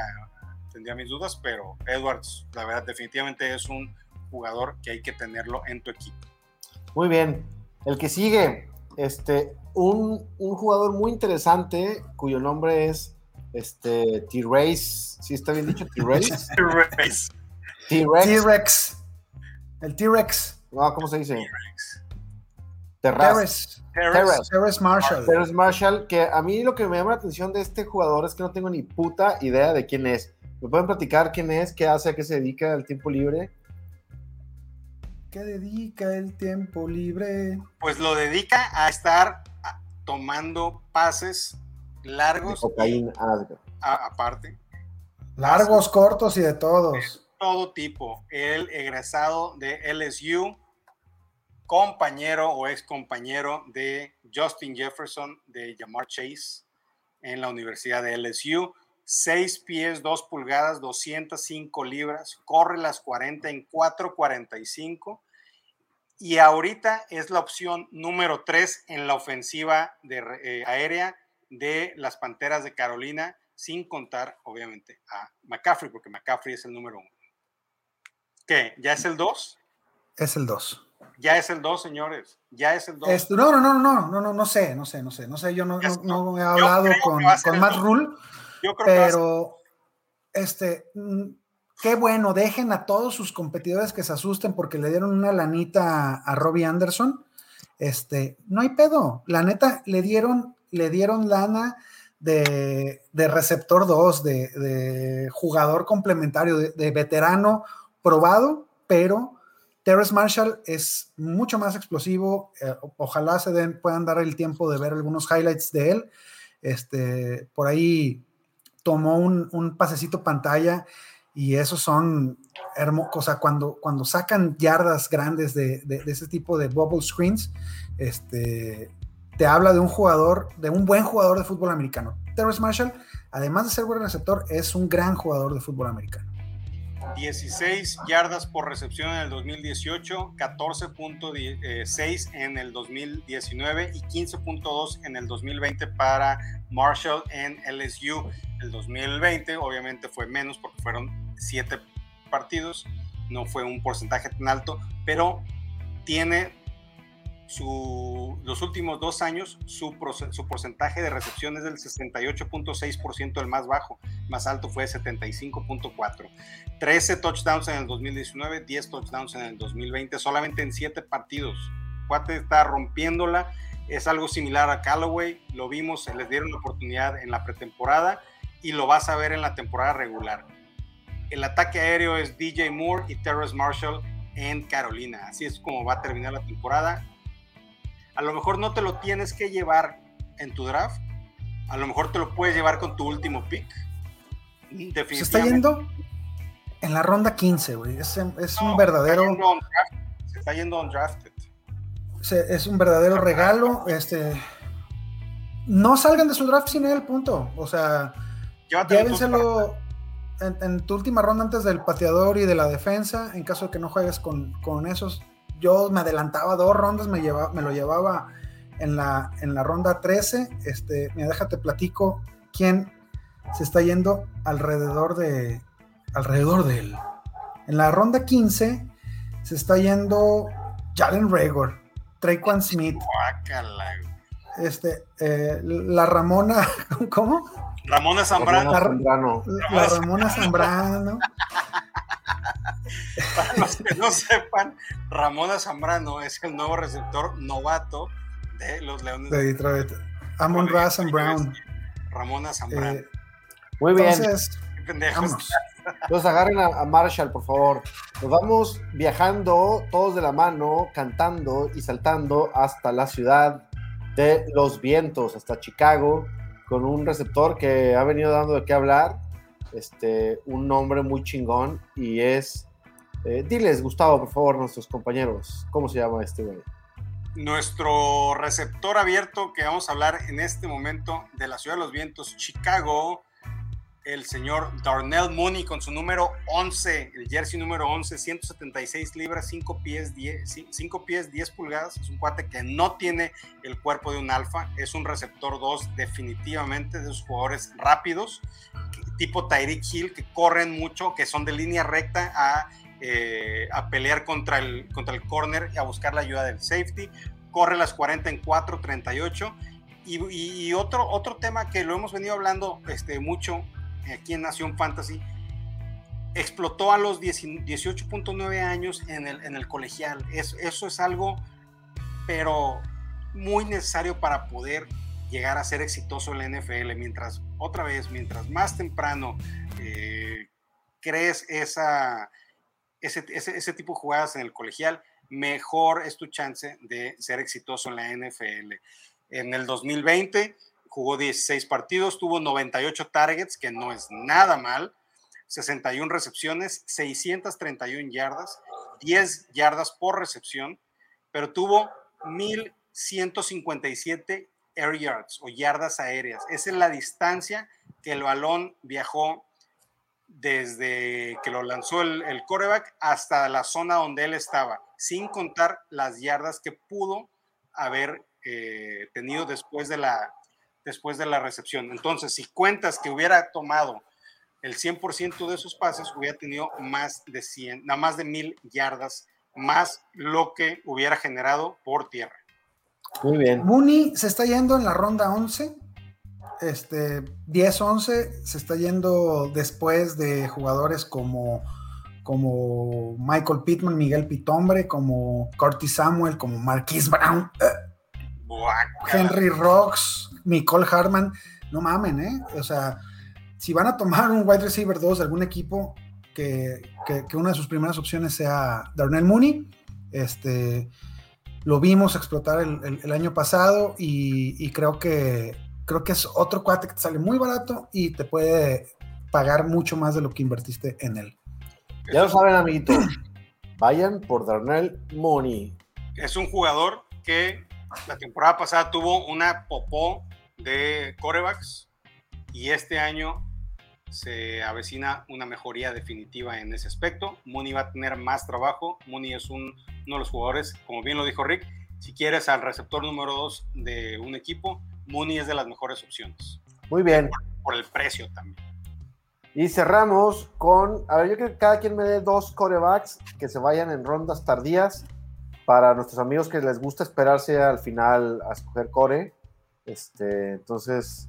tendría mis dudas, pero Edwards, la verdad, definitivamente es un jugador que hay que tenerlo en tu equipo. Muy bien. El que sigue, este, un, jugador muy interesante cuyo nombre es este, T-Race. ¿Sí está bien dicho? T-Race. T-Rex. El T-Rex. No, ¿cómo se dice? Terrace. Terrace Marshall. Terrace Marshall, que a mí lo que me llama la atención de este jugador es que no tengo ni puta idea de quién es. ¿Me pueden platicar quién es, qué hace, a qué se dedica al tiempo libre? ¿Qué dedica el tiempo libre? Pues lo dedica a estar tomando pases largos. cocaína, aparte. Largos, cortos y de todos. todo tipo. El egresado de LSU, compañero o ex compañero de Justin Jefferson de Jamar Chase en la Universidad de LSU. 6 pies, 2 pulgadas, 205 libras, corre las 40 en 4.45 y ahorita es la opción número 3 en la ofensiva de, eh, aérea de las Panteras de Carolina, sin contar obviamente a McCaffrey, porque McCaffrey es el número 1. ¿Qué? ¿Ya es el 2? Es el 2. Ya es el 2, señores. Ya es el 2. no, no, no, no, no, no, no sé, no sé, no sé, no sé, yo no, no, he hablado con, con Matt Rule pero, este, mm, qué bueno, dejen a todos sus competidores que se asusten porque le dieron una lanita a, Robbie Anderson. Este, no hay pedo. La neta, le dieron, le dieron lana de, receptor 2, de, jugador complementario, de, veterano probado, pero Terrence Marshall es mucho más explosivo. Eh, ojalá se den, puedan dar el tiempo de ver algunos highlights de él. Este, por ahí tomó un, pasecito pantalla y esos son hermosos, o sea, cuando, cuando sacan yardas grandes de, ese tipo de bubble screens, este, te habla de un jugador, de un buen jugador de fútbol americano. Terrence Marshall, además de ser buen receptor, es un gran jugador de fútbol americano. 16 yardas por recepción en el 2018, 14.6 en el 2019 y 15.2 en el 2020 para Marshall en LSU. El 2020 obviamente fue menos porque fueron 7 partidos, no fue un porcentaje tan alto, pero tiene los últimos dos años su, su porcentaje de recepción es del 68.6%, el más bajo, más alto fue 75.4%. 13 touchdowns en el 2019, 10 touchdowns en el 2020, solamente en 7 partidos. Cuate está rompiéndola, es algo similar a Callaway, lo vimos, les dieron la oportunidad en la pretemporada y lo vas a ver en la temporada regular. El ataque aéreo es DJ Moore y Terrence Marshall en Carolina. Así es como va a terminar la temporada a lo mejor no te lo tienes que llevar en tu draft, a lo mejor te lo puedes llevar con tu último pick. Se está yendo en la ronda 15, güey. Es, un verdadero. Se está yendo on drafted. Es un verdadero regalo. Este. no salgan de su draft sin él, punto. O sea, llévenselo en, en, tu última ronda antes del pateador y de la defensa, en caso de que no juegues con, con esos. Yo me adelantaba dos rondas, me, llevaba, me lo llevaba en la, en la ronda 13. Este, mira, déjate platico quién se está yendo alrededor de, alrededor de él. En la ronda 15 se está yendo Jalen Rager, Traquan Smith. Este, eh, la Ramona, ¿cómo? Ramona Zambrano. La, Ramona Zambrano. Para los que no sepan, Ramona Zambrano es el nuevo receptor novato de los Leones de Detroit. Amon Ross Brown. Ramona Zambrano. Eh, muy bien. Entonces, entonces agarren a, Marshall, por favor. Nos vamos viajando todos de la mano, cantando y saltando hasta la ciudad de los vientos, hasta Chicago, con un receptor que ha venido dando de qué hablar, este, un nombre muy chingón y es... Eh, diles, Gustavo, por favor, nuestros compañeros, ¿cómo se llama este güey? Nuestro receptor abierto que vamos a hablar en este momento de la ciudad de los vientos, Chicago, el señor Darnell Mooney con su número 11, el jersey número 11, 176 libras, 5 pies, 10, 5 pies, 10 pulgadas. Es un cuate que no tiene el cuerpo de un alfa, es un receptor 2 definitivamente de esos jugadores rápidos, tipo Tyreek Hill, que corren mucho, que son de línea recta a, eh, a pelear contra el, contra el corner y a buscar la ayuda del safety. Corre las 40 en 4, 38. Y, y, otro, otro tema que lo hemos venido hablando este, mucho aquí en Nación Fantasy, explotó a los 18.9 años en el, en el colegial. Eso, eso es algo, pero muy necesario para poder llegar a ser exitoso en la NFL. Mientras, otra vez, mientras más temprano eh, crees esa, ese, ese, ese, tipo de jugadas en el colegial, mejor es tu chance de ser exitoso en la NFL. En el 2020 jugó 16 partidos, tuvo 98 targets, que no es nada mal, 61 recepciones, 631 yardas, 10 yardas por recepción, pero tuvo 1157 air yards o yardas aéreas. Esa es la distancia que el balón viajó desde que lo lanzó el, el coreback hasta la zona donde él estaba, sin contar las yardas que pudo haber eh, tenido después de la, después de la recepción. Entonces, si cuentas que hubiera tomado el 100% de esos pases, hubiera tenido más de 100, nada más de mil yardas, más lo que hubiera generado por tierra. Muy bien. Mooney se está yendo en la ronda 11. Este 10-11 se está yendo después de jugadores como, como Michael Pittman, Miguel Pitombre, como Curtis Samuel, como Marquise Brown, Henry Rocks, Nicole Hartman, no mamen, ¿eh? O sea, si van a tomar un wide receiver 2 de algún equipo, que, una de sus primeras opciones sea Darnell Mooney, este, lo vimos explotar el, año pasado y, creo que creo que es otro cuate que te sale muy barato y te puede pagar mucho más de lo que invertiste en él. Ya lo saben, amiguitos. Vayan por Darnell Mooney. Es un jugador que la temporada pasada tuvo una popó de corebacks y este año se avecina una mejoría definitiva en ese aspecto. Mooney va a tener más trabajo. Mooney es uno de los jugadores, como bien lo dijo Rick, si quieres al receptor número 2 de un equipo, Mooney es de las mejores opciones. Muy bien. Por, el precio también. Y cerramos con, a ver, yo creo que cada quien me dé dos corebacks que se vayan en rondas tardías para nuestros amigos que les gusta esperarse al final a escoger core. Este, entonces,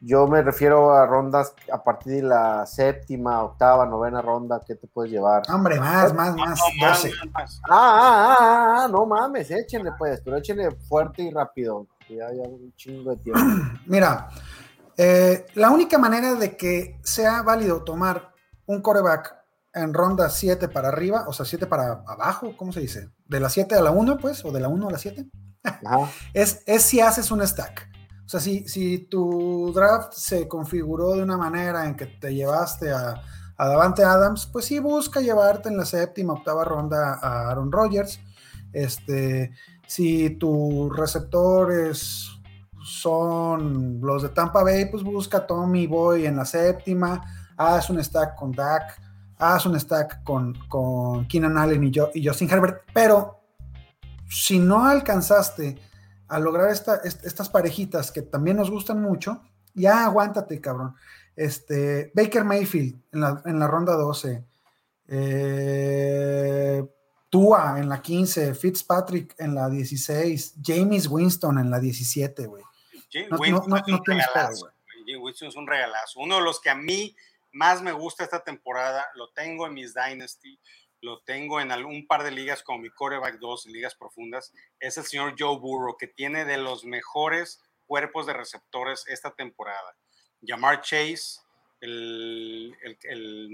yo me refiero a rondas a partir de la séptima, octava, novena ronda, ¿qué te puedes llevar? Hombre, más, más, más, 12. Ah, ah, ah, ah, no mames, échenle pues, pero échenle fuerte y rápido, ya hay un chingo de tiempo. Mira, eh, la única manera de que sea válido tomar un coreback en ronda 7 para arriba, o sea, 7 para abajo, ¿cómo se dice? De la 7 a la 1, pues, o de la 1 a la 7, es, es si haces un stack. O sea, si, tu draft se configuró de una manera en que te llevaste a, a Davante Adams, pues sí busca llevarte en la séptima, octava ronda a Aaron Rodgers. Este, si tu receptor es son los de Tampa Bay, pues busca Tommy Boy en la séptima, haz un stack con Dak, haz un stack con, con Keenan Allen y, y Justin Herbert, pero si no alcanzaste a lograr estas parejitas que también nos gustan mucho, ya aguántate, cabrón. Este, Baker Mayfield en la, en la ronda 12, eh, Tua en la 15, Fitzpatrick en la 16, James Winston en la 17, güey. No, Winston es un regalazo. Uno de los que a mí más me gusta esta temporada, lo tengo en mis Dynasty, lo tengo en algún par de ligas como mi coreback 2, ligas profundas, es el señor Joe Burrow, que tiene de los mejores cuerpos de receptores esta temporada. Jamar Chase, el,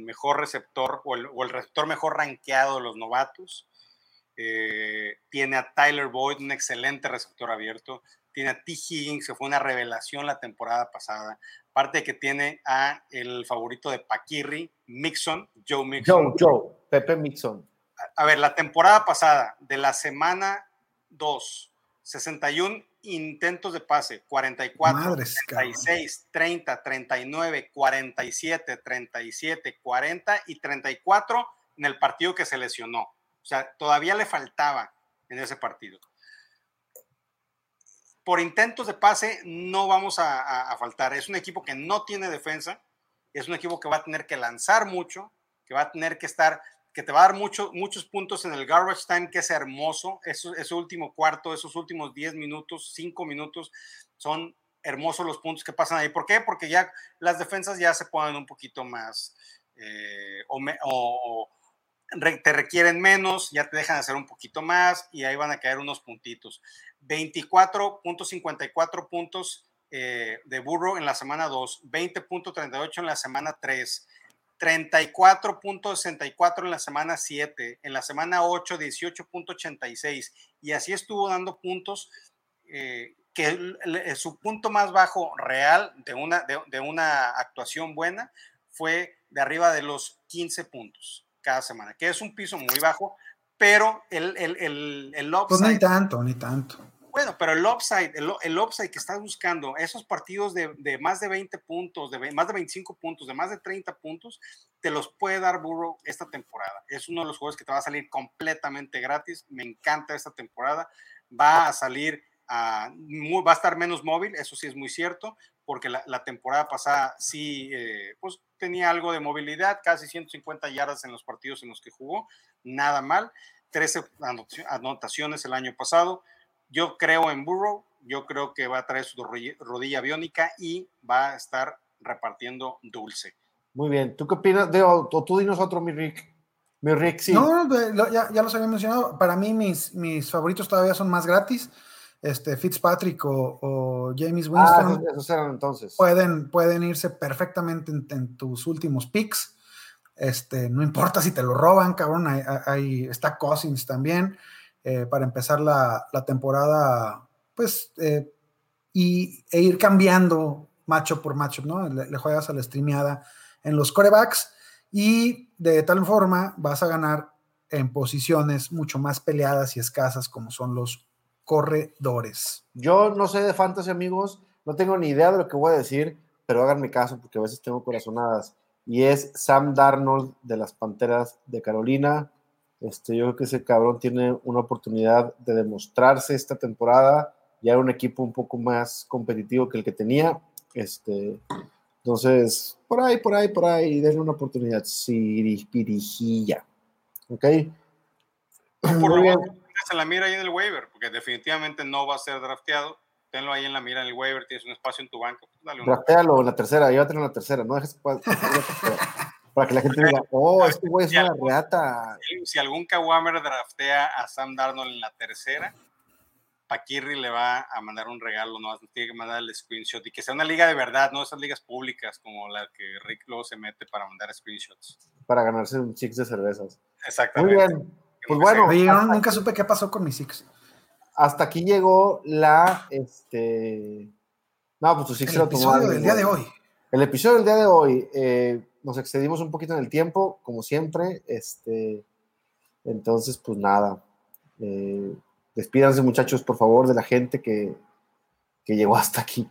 mejor receptor o el, receptor mejor rankeado de los novatos. Eh, tiene a Tyler Boyd, un excelente receptor abierto. Tiene a T. Higgins, que fue una revelación la temporada pasada. Aparte de que tiene a el favorito de Paquirri, Mixon, Joe Mixon. Joe, Joe, Pepe Mixon. A, ver, la temporada pasada, de la semana 2, 61 intentos de pase, 44, 36, 30, 39, 47, 37, 40 y 34 en el partido que se lesionó. O sea, todavía le faltaba en ese partido. Por intentos de pase no vamos a, faltar. Es un equipo que no tiene defensa, es un equipo que va a tener que lanzar mucho, que va a tener que estar que te va a dar mucho, muchos puntos en el garbage time, que es hermoso. Eso, ese último cuarto, esos últimos 10 minutos, 5 minutos, son hermosos los puntos que pasan ahí. ¿Por qué? Porque ya las defensas ya se ponen un poquito más eh, te requieren menos, ya te dejan hacer un poquito más y ahí van a caer unos puntitos. 24.54 puntos eh, de burro en la semana 2, 20.38 en la semana 3. 34.64 en la semana 7, en la semana 8 18.86 y así estuvo dando puntos eh, que su punto más bajo real de una, de, una actuación buena fue de arriba de los 15 puntos cada semana, que es un piso muy bajo, pero el, el, el, el Pues ni tanto, ni tanto. Bueno, pero el upside, el, upside que estás buscando, esos partidos de, más de 20 puntos, de más de 25 puntos, de más de 30 puntos, te los puede dar Burrow esta temporada. Es uno de los juegos que te va a salir completamente gratis. Me encanta esta temporada. Va a salir, a, va a estar menos móvil, eso sí es muy cierto, porque la, temporada pasada sí, eh, pues tenía algo de movilidad, casi 150 yardas en los partidos en los que jugó, nada mal. 13 anotaciones el año pasado yo creo en Burrow, yo creo que va a traer su rodilla biónica y va a estar repartiendo dulce. Muy bien. ¿Tú qué opinas? De, o, tú dinos otro, mi Rick. Mi Rick, sí. No, ya, ya, los había mencionado. Para mí, mis, mis favoritos todavía son más gratis. Este, Fitzpatrick o, James ah, Winston. esos eran entonces. Pueden, pueden irse perfectamente en, tus últimos picks. Este, no importa si te lo roban, cabrón. Ahí, está Cousins también. Eh, para empezar la, temporada, pues, eh, y, e ir cambiando macho por macho, ¿no? Le, juegas a la streameada en los corebacks y de tal forma vas a ganar en posiciones mucho más peleadas y escasas como son los corredores. Yo no sé de fantasy, amigos, no tengo ni idea de lo que voy a decir, pero háganme caso porque a veces tengo corazonadas. Y es Sam Darnold de las Panteras de Carolina. Este, yo creo que ese cabrón tiene una oportunidad de demostrarse esta temporada. Ya era un equipo un poco más competitivo que el que tenía. Este, entonces, por ahí, por ahí, por ahí, denle una oportunidad. Sirijilla. ¿Ok? Por lo se la mira ahí en el waiver, porque definitivamente no va a ser drafteado. Tenlo ahí en la mira en el waiver, tienes un espacio en tu banco. Pues Draftealo en la tercera, llévatelo en la tercera, no dejes para que la gente diga, oh, este güey es una reata. Si algún Kawamer draftea a Sam Darnold en la tercera, Paquirri le va a mandar un regalo, no tiene que mandar el screenshot y que sea una liga de verdad, no esas ligas públicas como la que Rick luego se mete para mandar screenshots. Para ganarse un six de cervezas. Exactamente. Muy bien. Pues bueno. Oye, yo nunca supe qué pasó con mis six. Hasta aquí llegó la, este... No, pues tu six El episodio del día de hoy. El episodio del día de hoy. Eh, nos excedimos un poquito en el tiempo, como siempre. Este, entonces, pues nada. Eh, despídanse, muchachos, por favor, de la gente que, que llegó hasta aquí.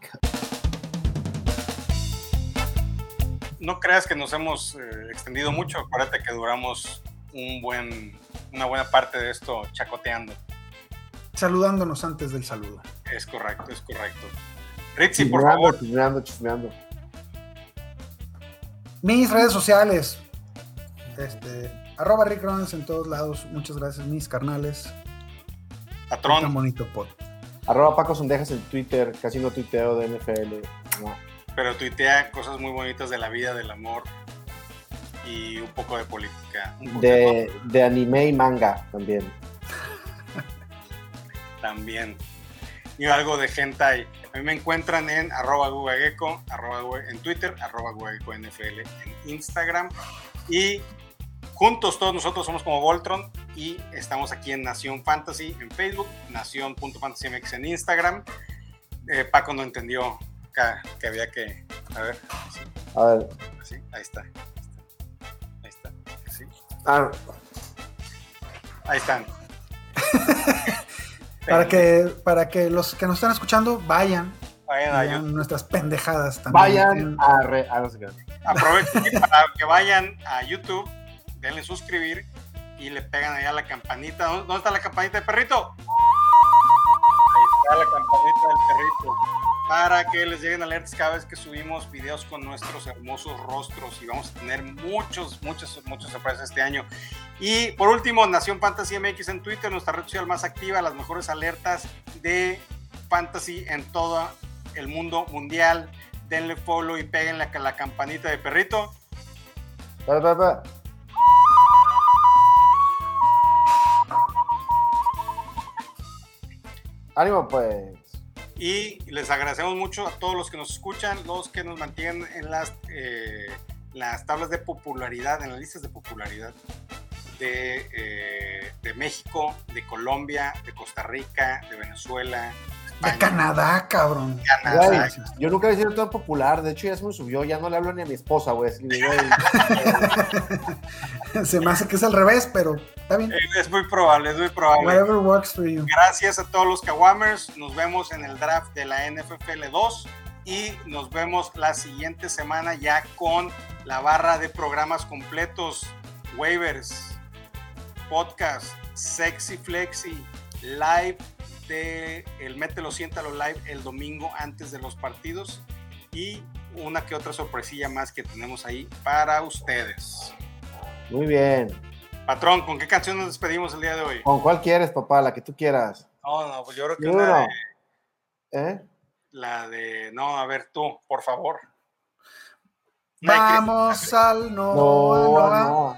No creas que nos hemos eh, extendido mucho. Acuérdate que duramos un buen, una buena parte de esto chacoteando. Saludándonos antes del saludo. Es correcto, es correcto. Ritzy, por favor. Chismeando, chismeando. Mis redes sociales. Este, arroba Rick Rollins en todos lados. Muchas gracias, mis carnales. Tan Patrón, bonito pod. Arroba Paco Sondejas en Twitter, casi no tuiteo de NFL. No. pero tuitea cosas muy bonitas de la vida, del amor y un poco de política. Poco De, de anime y manga también. también. Y algo de hentai. A mí me encuentran en arroba gugageco, arroba en Twitter, arroba NFL en Instagram. Y juntos todos nosotros somos como Voltron y estamos aquí en Nación Fantasy en Facebook, Nación.fantasymx en Instagram. Eh, Paco no entendió que, que había que... A ver, sí, A ver. sí, ahí está. Ah, Ahí están. Para que, para que los que nos están escuchando vayan, Vayan a nuestras pendejadas también. vayan a, re, a. Aprovechen para que vayan a YouTube, denle suscribir y le pegan allá la campanita. ¿Dónde dónde está la campanita del perrito? Ahí está la campanita del perrito. Para que les lleguen alertas cada vez que subimos videos con nuestros hermosos rostros y vamos a tener muchos, muchas, muchas sorpresas este año. Y por último, Nación Fantasy MX en Twitter, nuestra red social más activa, las mejores alertas de fantasy en todo el mundo mundial. Denle follow y péguenle a la campanita de perrito. Pa, pa. Ánimo, pues. Y les agradecemos mucho a todos los que nos escuchan, los que nos mantienen en las, eh, las tablas de popularidad, en las listas de popularidad de, eh, de México, de Colombia, de Costa Rica, de Venezuela, De España, Canadá, cabrón. Canadá. Güey, yo nunca he sido tan popular. De hecho, ya se me subió. Ya no le hablo ni a mi esposa, güey. Así que, güey, Se me hace que es al revés, pero está bien. Eh, Es muy probable, es muy probable. Whatever works for you. Gracias a todos los Kawamers. Nos vemos en el draft de la NFFL 2 y nos vemos la siguiente semana ya con la barra de programas completos, waivers, podcast, sexy flexi, live de el Mételo Siéntalo Live el domingo antes de los partidos y una que otra sorpresilla más que tenemos ahí para ustedes. Muy bien. Patrón, ¿con qué canción nos despedimos el día de hoy? ¿Con cuál quieres, papá? La que tú quieras. No, no, pues yo creo que Yo una no. de- ¿Eh? La de. No, a ver tú, por favor. Vamos al No, no. No,